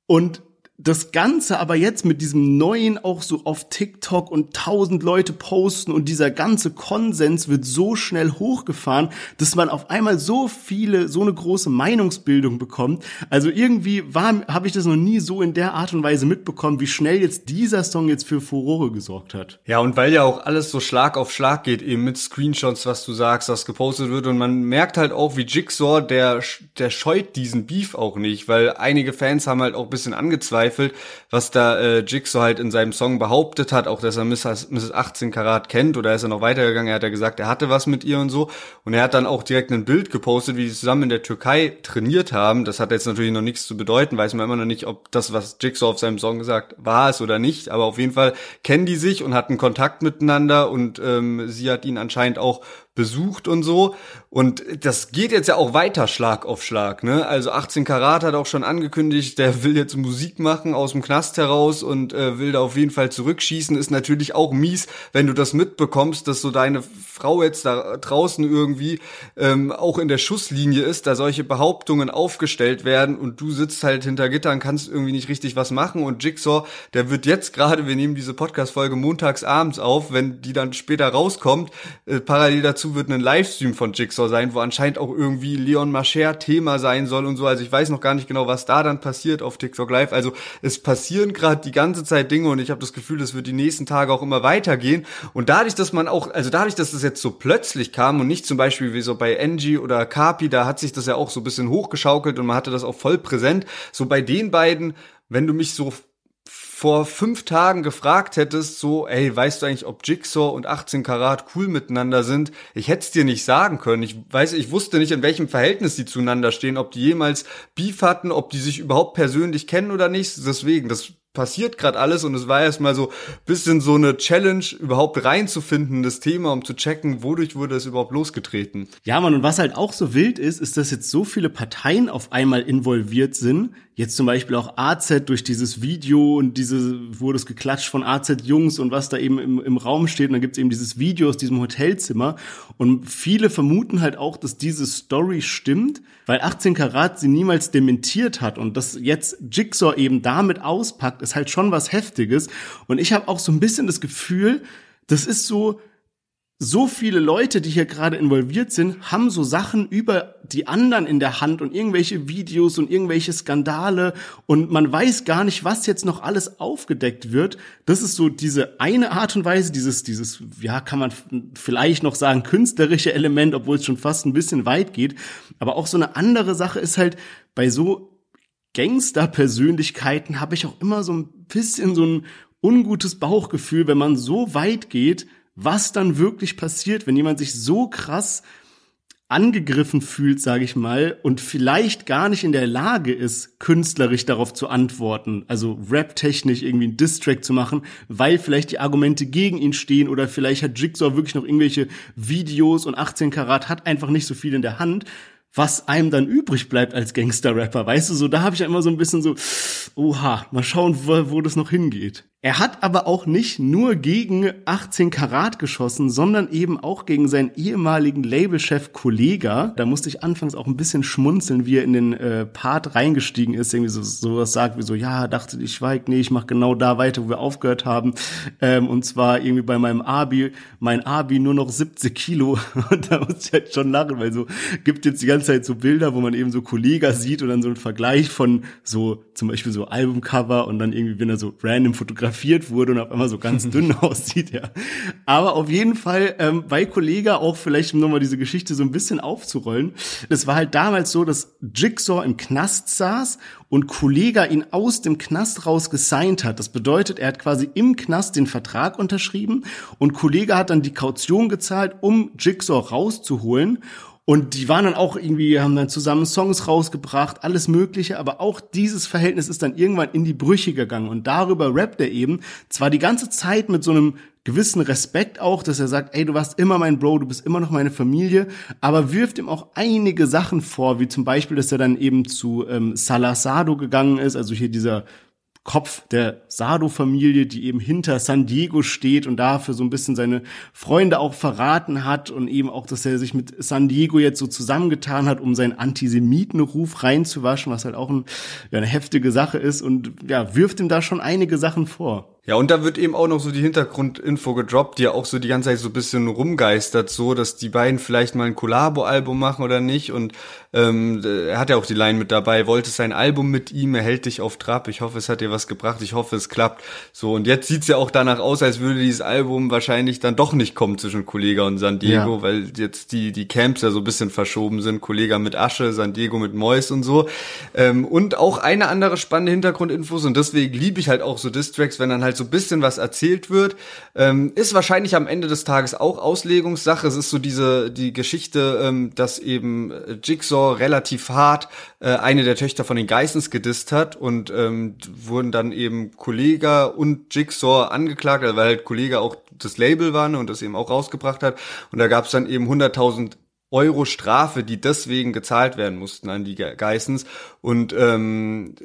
Und das Ganze aber jetzt mit diesem neuen auch so auf TikTok und tausend Leute posten und dieser ganze Konsens wird so schnell hochgefahren, dass man auf einmal so viele, so eine große Meinungsbildung bekommt. Also irgendwie war, habe ich das noch nie so in der Art und Weise mitbekommen, wie schnell jetzt dieser Song jetzt für Furore gesorgt hat. Ja, und weil ja auch alles so Schlag auf Schlag geht, eben mit Screenshots, was du sagst, was gepostet wird und man merkt halt auch, wie Jigsaw, der, der scheut diesen Beef auch nicht, weil einige Fans haben halt auch bisschen angezweifelt, angezweifelt, was da äh, Jigsaw halt in seinem Song behauptet hat, auch dass er Mrs. Mrs. 18 Karat kennt oder ist er noch weitergegangen, er hat ja gesagt, er hatte was mit ihr und so und er hat dann auch direkt ein Bild gepostet, wie sie zusammen in der Türkei trainiert haben. Das hat jetzt natürlich noch nichts zu bedeuten, weiß man immer noch nicht, ob das, was Jigsaw auf seinem Song gesagt, war es oder nicht, aber auf jeden Fall kennen die sich und hatten Kontakt miteinander und ähm, sie hat ihn anscheinend auch besucht und so. Und das geht jetzt ja auch weiter Schlag auf Schlag, ne? Also 18 Karat hat auch schon angekündigt, der will jetzt Musik machen aus dem Knast heraus und äh, will da auf jeden Fall zurückschießen. Ist natürlich auch mies, wenn du das mitbekommst, dass so deine Frau jetzt da draußen irgendwie ähm, auch in der Schusslinie ist, da solche Behauptungen aufgestellt werden und du sitzt halt hinter Gittern, kannst irgendwie nicht richtig was machen und Jigsaw, der wird jetzt gerade, wir nehmen diese Podcast-Folge montags abends auf, wenn die dann später rauskommt, äh, parallel dazu dazu wird ein Livestream von Jigsaw sein, wo anscheinend auch irgendwie Leon Mascher Thema sein soll und so. Also ich weiß noch gar nicht genau, was da dann passiert auf TikTok Live. Also es passieren gerade die ganze Zeit Dinge und ich habe das Gefühl, das wird die nächsten Tage auch immer weitergehen. Und dadurch, dass man auch, also dadurch, dass das jetzt so plötzlich kam und nicht zum Beispiel wie so bei Angie oder Kapi, da hat sich das ja auch so ein bisschen hochgeschaukelt und man hatte das auch voll präsent. So bei den beiden, wenn du mich so vor fünf Tagen gefragt hättest, so, ey, weißt du eigentlich, ob Jigsaw und 18 Karat cool miteinander sind? Ich hätte es dir nicht sagen können. Ich weiß, ich wusste nicht, in welchem Verhältnis die zueinander stehen, ob die jemals Beef hatten, ob die sich überhaupt persönlich kennen oder nicht. Deswegen, das passiert gerade alles und es war erstmal so bisschen so eine Challenge, überhaupt reinzufinden, das Thema, um zu checken, wodurch wurde es überhaupt losgetreten. Ja, man, und was halt auch so wild ist, ist, dass jetzt so viele Parteien auf einmal involviert sind. Jetzt zum Beispiel auch AZ durch dieses Video und diese, wurde es geklatscht von AZ Jungs und was da eben im, im Raum steht. Und dann gibt's eben dieses Video aus diesem Hotelzimmer. Und viele vermuten halt auch, dass diese Story stimmt, weil 18 Karat sie niemals dementiert hat und dass jetzt Jigsaw eben damit auspackt, ist halt schon was Heftiges. Und ich habe auch so ein bisschen das Gefühl, das ist so, so viele Leute, die hier gerade involviert sind, haben so Sachen über die anderen in der Hand und irgendwelche Videos und irgendwelche Skandale und man weiß gar nicht, was jetzt noch alles aufgedeckt wird. Das ist so diese eine Art und Weise, dieses, dieses, ja, kann man vielleicht noch sagen, künstlerische Element, obwohl es schon fast ein bisschen weit geht. Aber auch so eine andere Sache ist halt bei so Gangster-Persönlichkeiten habe ich auch immer so ein bisschen so ein ungutes Bauchgefühl, wenn man so weit geht, was dann wirklich passiert, wenn jemand sich so krass angegriffen fühlt, sage ich mal, und vielleicht gar nicht in der Lage ist, künstlerisch darauf zu antworten, also rap-technisch irgendwie einen Distrack zu machen, weil vielleicht die Argumente gegen ihn stehen oder vielleicht hat Jigsaw wirklich noch irgendwelche Videos und 18 Karat hat einfach nicht so viel in der Hand was einem dann übrig bleibt als Gangster-Rapper. Weißt du, so da habe ich ja immer so ein bisschen so, oha, mal schauen, wo, wo das noch hingeht. Er hat aber auch nicht nur gegen 18 Karat geschossen, sondern eben auch gegen seinen ehemaligen Labelchef Kollega. Da musste ich anfangs auch ein bisschen schmunzeln, wie er in den äh, Part reingestiegen ist, irgendwie so sowas sagt wie so, ja, dachte ich schweig, nee, ich mach genau da weiter, wo wir aufgehört haben. Ähm, und zwar irgendwie bei meinem Abi, mein Abi nur noch 70 Kilo. Da muss ich halt schon lachen, weil so gibt jetzt die ganze Zeit so Bilder, wo man eben so Kollega sieht und dann so ein Vergleich von so zum Beispiel so Albumcover und dann irgendwie, wenn er so random fotografiert fotografiert wurde und auf einmal so ganz dünn aussieht, ja. Aber auf jeden Fall, ähm, bei Kollega auch vielleicht, um nochmal diese Geschichte so ein bisschen aufzurollen, es war halt damals so, dass Jigsaw im Knast saß und Kollega ihn aus dem Knast raus gesigned hat. Das bedeutet, er hat quasi im Knast den Vertrag unterschrieben und Kollega hat dann die Kaution gezahlt, um Jigsaw rauszuholen. Und die waren dann auch irgendwie, haben dann zusammen Songs rausgebracht, alles Mögliche, aber auch dieses Verhältnis ist dann irgendwann in die Brüche gegangen. Und darüber rappt er eben zwar die ganze Zeit mit so einem gewissen Respekt auch, dass er sagt, ey, du warst immer mein Bro, du bist immer noch meine Familie, aber wirft ihm auch einige Sachen vor, wie zum Beispiel, dass er dann eben zu ähm, Salazado gegangen ist, also hier dieser Kopf der Sado-Familie, die eben hinter San Diego steht und dafür so ein bisschen seine Freunde auch verraten hat und eben auch, dass er sich mit San Diego jetzt so zusammengetan hat, um seinen Antisemitenruf reinzuwaschen, was halt auch ein, ja, eine heftige Sache ist und ja, wirft ihm da schon einige Sachen vor. Ja, und da wird eben auch noch so die Hintergrundinfo gedroppt, die ja auch so die ganze Zeit so ein bisschen rumgeistert, so, dass die beiden vielleicht mal ein Collabo-Album machen oder nicht. Und ähm, er hat ja auch die Line mit dabei, wollte sein Album mit ihm, er hält dich auf Trab. Ich hoffe, es hat dir was gebracht, ich hoffe, es klappt. So, und jetzt sieht's ja auch danach aus, als würde dieses Album wahrscheinlich dann doch nicht kommen zwischen Kollega und San Diego, ja. weil jetzt die, die Camps ja so ein bisschen verschoben sind. Kollega mit Asche, San Diego mit Mois und so. Ähm, und auch eine andere spannende Hintergrundinfos und deswegen liebe ich halt auch so Distracks, wenn dann halt halt so ein bisschen was erzählt wird. Ähm, ist wahrscheinlich am Ende des Tages auch Auslegungssache. Es ist so diese die Geschichte, ähm, dass eben äh, Jigsaw relativ hart äh, eine der Töchter von den Geissens gedisst hat und ähm, wurden dann eben Kollega und Jigsaw angeklagt, also weil halt Kollega auch das Label war ne, und das eben auch rausgebracht hat. Und da gab es dann eben 100.000 Euro Strafe, die deswegen gezahlt werden mussten an die Geissens. Und ähm,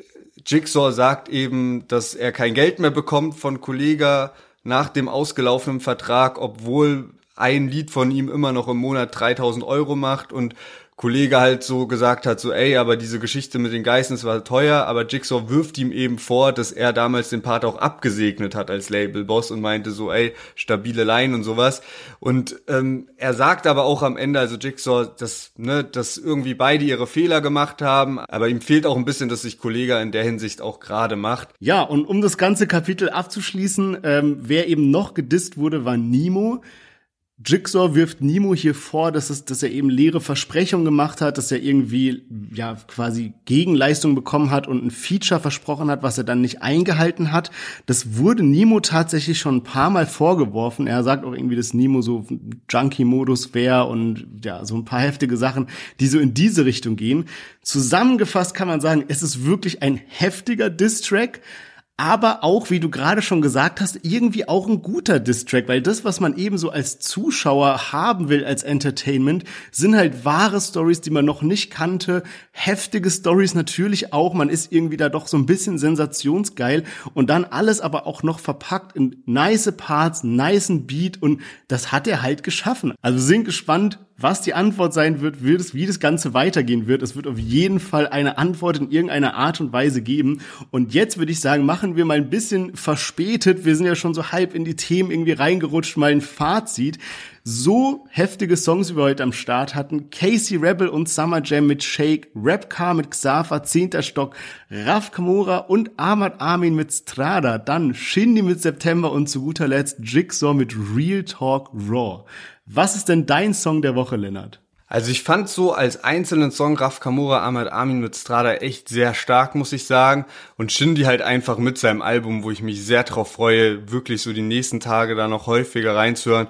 Jigsaw sagt eben, dass er kein Geld mehr bekommt von Kollega nach dem ausgelaufenen Vertrag, obwohl ein Lied von ihm immer noch im Monat 3000 Euro macht und Kollege halt so gesagt hat, so ey, aber diese Geschichte mit den Geistens war teuer, aber Jigsaw wirft ihm eben vor, dass er damals den Part auch abgesegnet hat als Labelboss und meinte so, ey, stabile Line und sowas. Und ähm, er sagt aber auch am Ende, also Jigsaw, dass, ne, dass irgendwie beide ihre Fehler gemacht haben, aber ihm fehlt auch ein bisschen, dass sich Kollege in der Hinsicht auch gerade macht. Ja, und um das ganze Kapitel abzuschließen, ähm, wer eben noch gedisst wurde, war Nemo. Jigsaw wirft Nemo hier vor, dass, es, dass er eben leere Versprechungen gemacht hat, dass er irgendwie ja quasi Gegenleistung bekommen hat und ein Feature versprochen hat, was er dann nicht eingehalten hat. Das wurde Nemo tatsächlich schon ein paar Mal vorgeworfen. Er sagt auch irgendwie, dass Nemo so Junkie-Modus wäre und ja, so ein paar heftige Sachen, die so in diese Richtung gehen. Zusammengefasst kann man sagen, es ist wirklich ein heftiger Diss-Track aber auch, wie du gerade schon gesagt hast, irgendwie auch ein guter Distrack, weil das, was man eben so als Zuschauer haben will als Entertainment, sind halt wahre Stories, die man noch nicht kannte, heftige Stories natürlich auch, man ist irgendwie da doch so ein bisschen sensationsgeil. Und dann alles aber auch noch verpackt in nice Parts, nice Beat. Und das hat er halt geschaffen. Also sind gespannt, was die Antwort sein wird, wird es, wie das Ganze weitergehen wird. Es wird auf jeden Fall eine Antwort in irgendeiner Art und Weise geben. Und jetzt würde ich sagen, machen wir mal ein bisschen verspätet. Wir sind ja schon so halb in die Themen irgendwie reingerutscht, mal ein Fazit. So heftige Songs wie wir heute am Start hatten. Casey Rebel und Summer Jam mit Shake, Rapcar mit Xafa, Zehnter Stock, Raf Kamora und Ahmad Armin mit Strada, dann Shindy mit September und zu guter Letzt Jigsaw mit Real Talk Raw. Was ist denn dein Song der Woche, Lennart? Also ich fand so als einzelnen Song Raf Kamura Ahmad Amin mit Strada echt sehr stark, muss ich sagen. Und Shindy halt einfach mit seinem Album, wo ich mich sehr drauf freue, wirklich so die nächsten Tage da noch häufiger reinzuhören.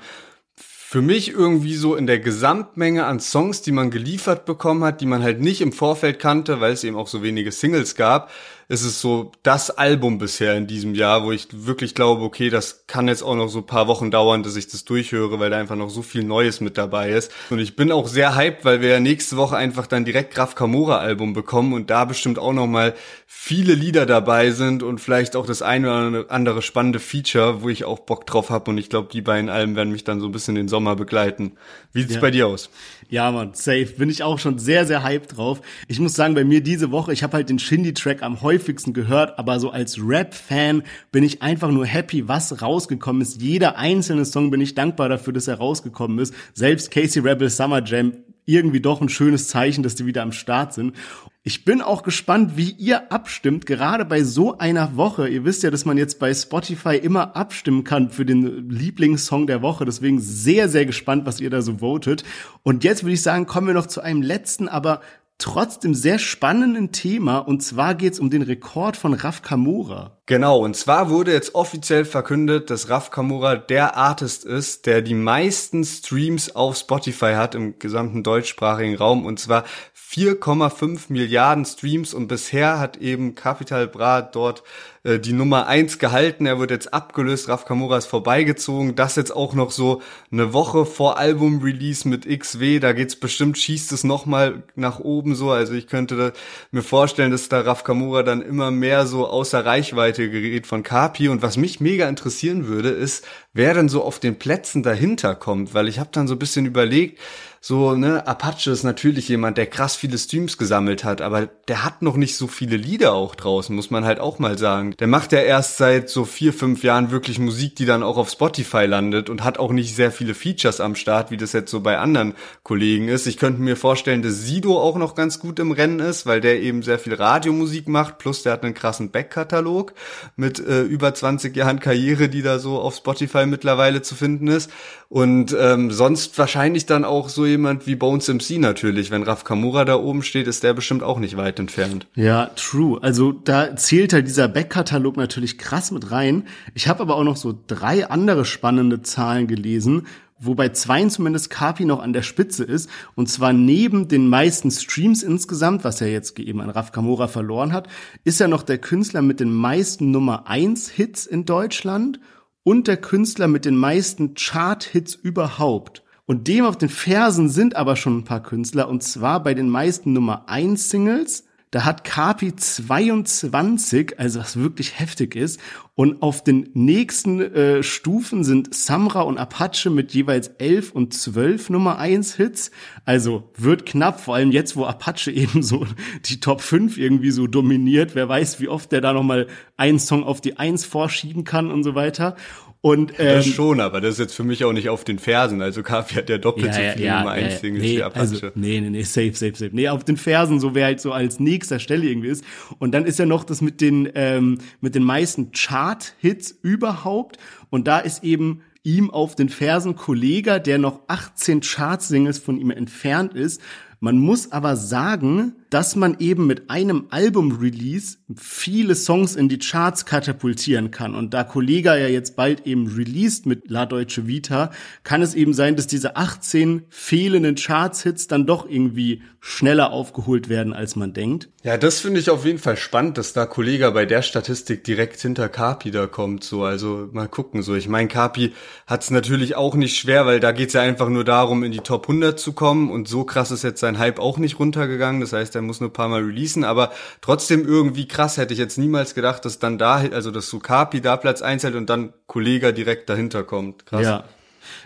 Für mich irgendwie so in der Gesamtmenge an Songs, die man geliefert bekommen hat, die man halt nicht im Vorfeld kannte, weil es eben auch so wenige Singles gab, ist es so das Album bisher in diesem Jahr, wo ich wirklich glaube, okay, das kann jetzt auch noch so paar Wochen dauern, dass ich das durchhöre, weil da einfach noch so viel Neues mit dabei ist. Und ich bin auch sehr hyped, weil wir ja nächste Woche einfach dann direkt Graf Kamora Album bekommen und da bestimmt auch noch mal viele Lieder dabei sind und vielleicht auch das eine oder andere spannende Feature, wo ich auch Bock drauf habe und ich glaube, die beiden Alben werden mich dann so ein bisschen den Sommer begleiten. Wie sieht's ja. bei dir aus? Ja, man, safe. Bin ich auch schon sehr, sehr hyped drauf. Ich muss sagen, bei mir diese Woche, ich habe halt den Shindy-Track am häufigsten gehört, aber so als Rap-Fan bin ich einfach nur happy, was rausgekommen ist. Jeder einzelne Song bin ich dankbar dafür, dass er rausgekommen ist. Selbst Casey Rebel Summer Jam irgendwie doch ein schönes Zeichen, dass die wieder am Start sind. Ich bin auch gespannt, wie ihr abstimmt, gerade bei so einer Woche. Ihr wisst ja, dass man jetzt bei Spotify immer abstimmen kann für den Lieblingssong der Woche. Deswegen sehr, sehr gespannt, was ihr da so votet. Und jetzt würde ich sagen, kommen wir noch zu einem letzten, aber trotzdem sehr spannenden Thema. Und zwar geht es um den Rekord von Raf Kamura. Genau, und zwar wurde jetzt offiziell verkündet, dass Raf Kamura der Artist ist, der die meisten Streams auf Spotify hat im gesamten deutschsprachigen Raum. Und zwar 4,5 Milliarden Streams und bisher hat eben Capital Bra dort äh, die Nummer eins gehalten, er wird jetzt abgelöst, Raf Kamura ist vorbeigezogen, das jetzt auch noch so eine Woche vor Album-Release mit XW, da geht's bestimmt, schießt es nochmal nach oben so, also ich könnte mir vorstellen, dass da Raf Kamura dann immer mehr so außer Reichweite gerät von Kapi. Und was mich mega interessieren würde, ist, wer denn so auf den Plätzen dahinter kommt, weil ich habe dann so ein bisschen überlegt, so, ne, Apache ist natürlich jemand, der krass viele Streams gesammelt hat, aber der hat noch nicht so viele Lieder auch draußen, muss man halt auch mal sagen. Der macht ja erst seit so vier, fünf Jahren wirklich Musik, die dann auch auf Spotify landet und hat auch nicht sehr viele Features am Start, wie das jetzt so bei anderen Kollegen ist. Ich könnte mir vorstellen, dass Sido auch noch ganz gut im Rennen ist, weil der eben sehr viel Radiomusik macht, plus der hat einen krassen Backkatalog mit äh, über 20 Jahren Karriere, die da so auf Spotify mittlerweile zu finden ist. Und ähm, sonst wahrscheinlich dann auch so jemand wie Bones MC natürlich. Wenn Raf Kamura da oben steht, ist der bestimmt auch nicht weit entfernt. Ja, true. Also da zählt halt dieser Backkatalog natürlich krass mit rein. Ich habe aber auch noch so drei andere spannende Zahlen gelesen, wobei zwei zumindest Kapi noch an der Spitze ist. Und zwar neben den meisten Streams insgesamt, was er jetzt eben an Raf Kamora verloren hat, ist er noch der Künstler mit den meisten Nummer 1 Hits in Deutschland und der Künstler mit den meisten Chart-Hits überhaupt. Und dem auf den Fersen sind aber schon ein paar Künstler, und zwar bei den meisten Nummer 1 Singles, da hat Kapi 22, also was wirklich heftig ist. Und auf den nächsten äh, Stufen sind Samra und Apache mit jeweils 11 und 12 Nummer 1 Hits. Also wird knapp, vor allem jetzt, wo Apache eben so die Top 5 irgendwie so dominiert. Wer weiß, wie oft der da nochmal einen Song auf die 1 vorschieben kann und so weiter. Und, ähm, das schon, aber das ist jetzt für mich auch nicht auf den Fersen. Also Kaffee hat ja doppelt ja, so viele ja, Nummer 1 ja, Singles nee, wie Apache. Also, nee, nee, nee, safe, safe, safe. Nee, auf den Fersen, so wer halt so als nächster Stelle irgendwie ist. Und dann ist ja noch das mit den, ähm, mit den meisten Chart-Hits überhaupt. Und da ist eben ihm auf den Fersen Kollega, der noch 18 Chart-Singles von ihm entfernt ist. Man muss aber sagen, dass man eben mit einem Album-Release viele Songs in die Charts katapultieren kann. Und da Kollega ja jetzt bald eben released mit La Deutsche Vita, kann es eben sein, dass diese 18 fehlenden Charts-Hits dann doch irgendwie schneller aufgeholt werden, als man denkt. Ja, das finde ich auf jeden Fall spannend, dass da Kollega bei der Statistik direkt hinter Kapi da kommt. So, also mal gucken. So, ich meine, Kapi hat es natürlich auch nicht schwer, weil da geht es ja einfach nur darum, in die Top 100 zu kommen. Und so krass ist jetzt sein Hype auch nicht runtergegangen. Das heißt, er muss nur ein paar Mal releasen, aber trotzdem irgendwie krass hätte ich jetzt niemals gedacht, dass dann da, also dass Sukapi da Platz einzählt und dann Kollega direkt dahinter kommt. Krass. Ja.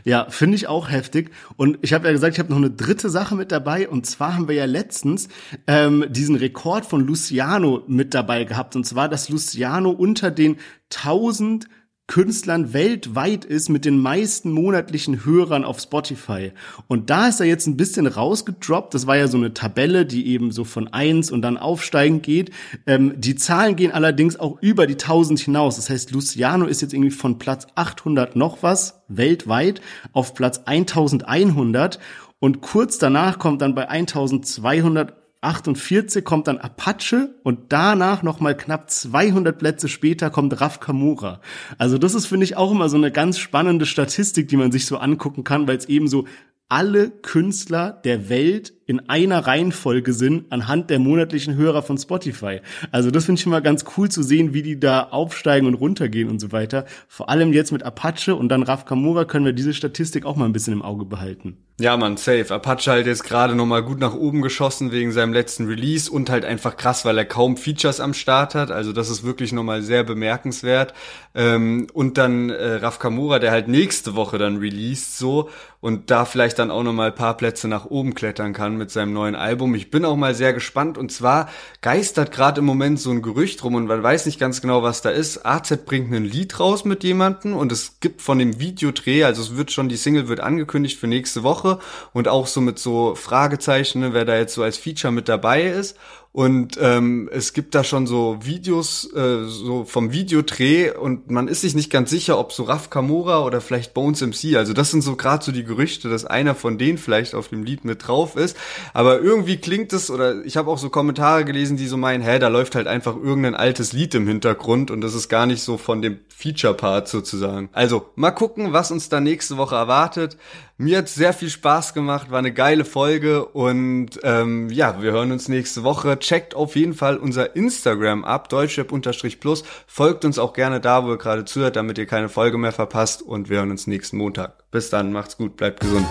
Ja, finde ich auch heftig. Und ich habe ja gesagt, ich habe noch eine dritte Sache mit dabei. Und zwar haben wir ja letztens ähm, diesen Rekord von Luciano mit dabei gehabt. Und zwar, dass Luciano unter den 1000 Künstlern weltweit ist mit den meisten monatlichen Hörern auf Spotify. Und da ist er jetzt ein bisschen rausgedroppt. Das war ja so eine Tabelle, die eben so von eins und dann aufsteigend geht. Ähm, die Zahlen gehen allerdings auch über die 1000 hinaus. Das heißt, Luciano ist jetzt irgendwie von Platz 800 noch was weltweit auf Platz 1100. Und kurz danach kommt dann bei 1200 48 kommt dann Apache und danach noch mal knapp 200 Plätze später kommt Raf Kamura. Also das ist finde ich auch immer so eine ganz spannende Statistik, die man sich so angucken kann, weil es eben so alle Künstler der Welt in einer Reihenfolge sind anhand der monatlichen Hörer von Spotify. Also das finde ich immer ganz cool zu sehen, wie die da aufsteigen und runtergehen und so weiter. Vor allem jetzt mit Apache und dann Raf Kamura können wir diese Statistik auch mal ein bisschen im Auge behalten. Ja, man, safe. Apache halt jetzt gerade nochmal gut nach oben geschossen wegen seinem letzten Release und halt einfach krass, weil er kaum Features am Start hat. Also das ist wirklich nochmal sehr bemerkenswert. Ähm, und dann äh, Raf Kamura, der halt nächste Woche dann released so und da vielleicht dann auch nochmal ein paar Plätze nach oben klettern kann mit seinem neuen Album. Ich bin auch mal sehr gespannt und zwar geistert gerade im Moment so ein Gerücht rum und man weiß nicht ganz genau, was da ist. AZ bringt ein Lied raus mit jemandem und es gibt von dem Videodreh, also es wird schon, die Single wird angekündigt für nächste Woche und auch so mit so Fragezeichen, ne, wer da jetzt so als Feature mit dabei ist. Und ähm, es gibt da schon so Videos, äh, so vom Videodreh und man ist sich nicht ganz sicher, ob so Raf Kamora oder vielleicht Bones MC. Also das sind so gerade so die Gerüchte, dass einer von denen vielleicht auf dem Lied mit drauf ist. Aber irgendwie klingt es, oder ich habe auch so Kommentare gelesen, die so meinen, hä, da läuft halt einfach irgendein altes Lied im Hintergrund und das ist gar nicht so von dem Feature-Part sozusagen. Also mal gucken, was uns da nächste Woche erwartet. Mir hat sehr viel Spaß gemacht, war eine geile Folge und ähm, ja, wir hören uns nächste Woche. Checkt auf jeden Fall unser Instagram ab, deutschrap-plus. Folgt uns auch gerne da, wo ihr gerade zuhört, damit ihr keine Folge mehr verpasst und wir hören uns nächsten Montag. Bis dann, macht's gut, bleibt gesund.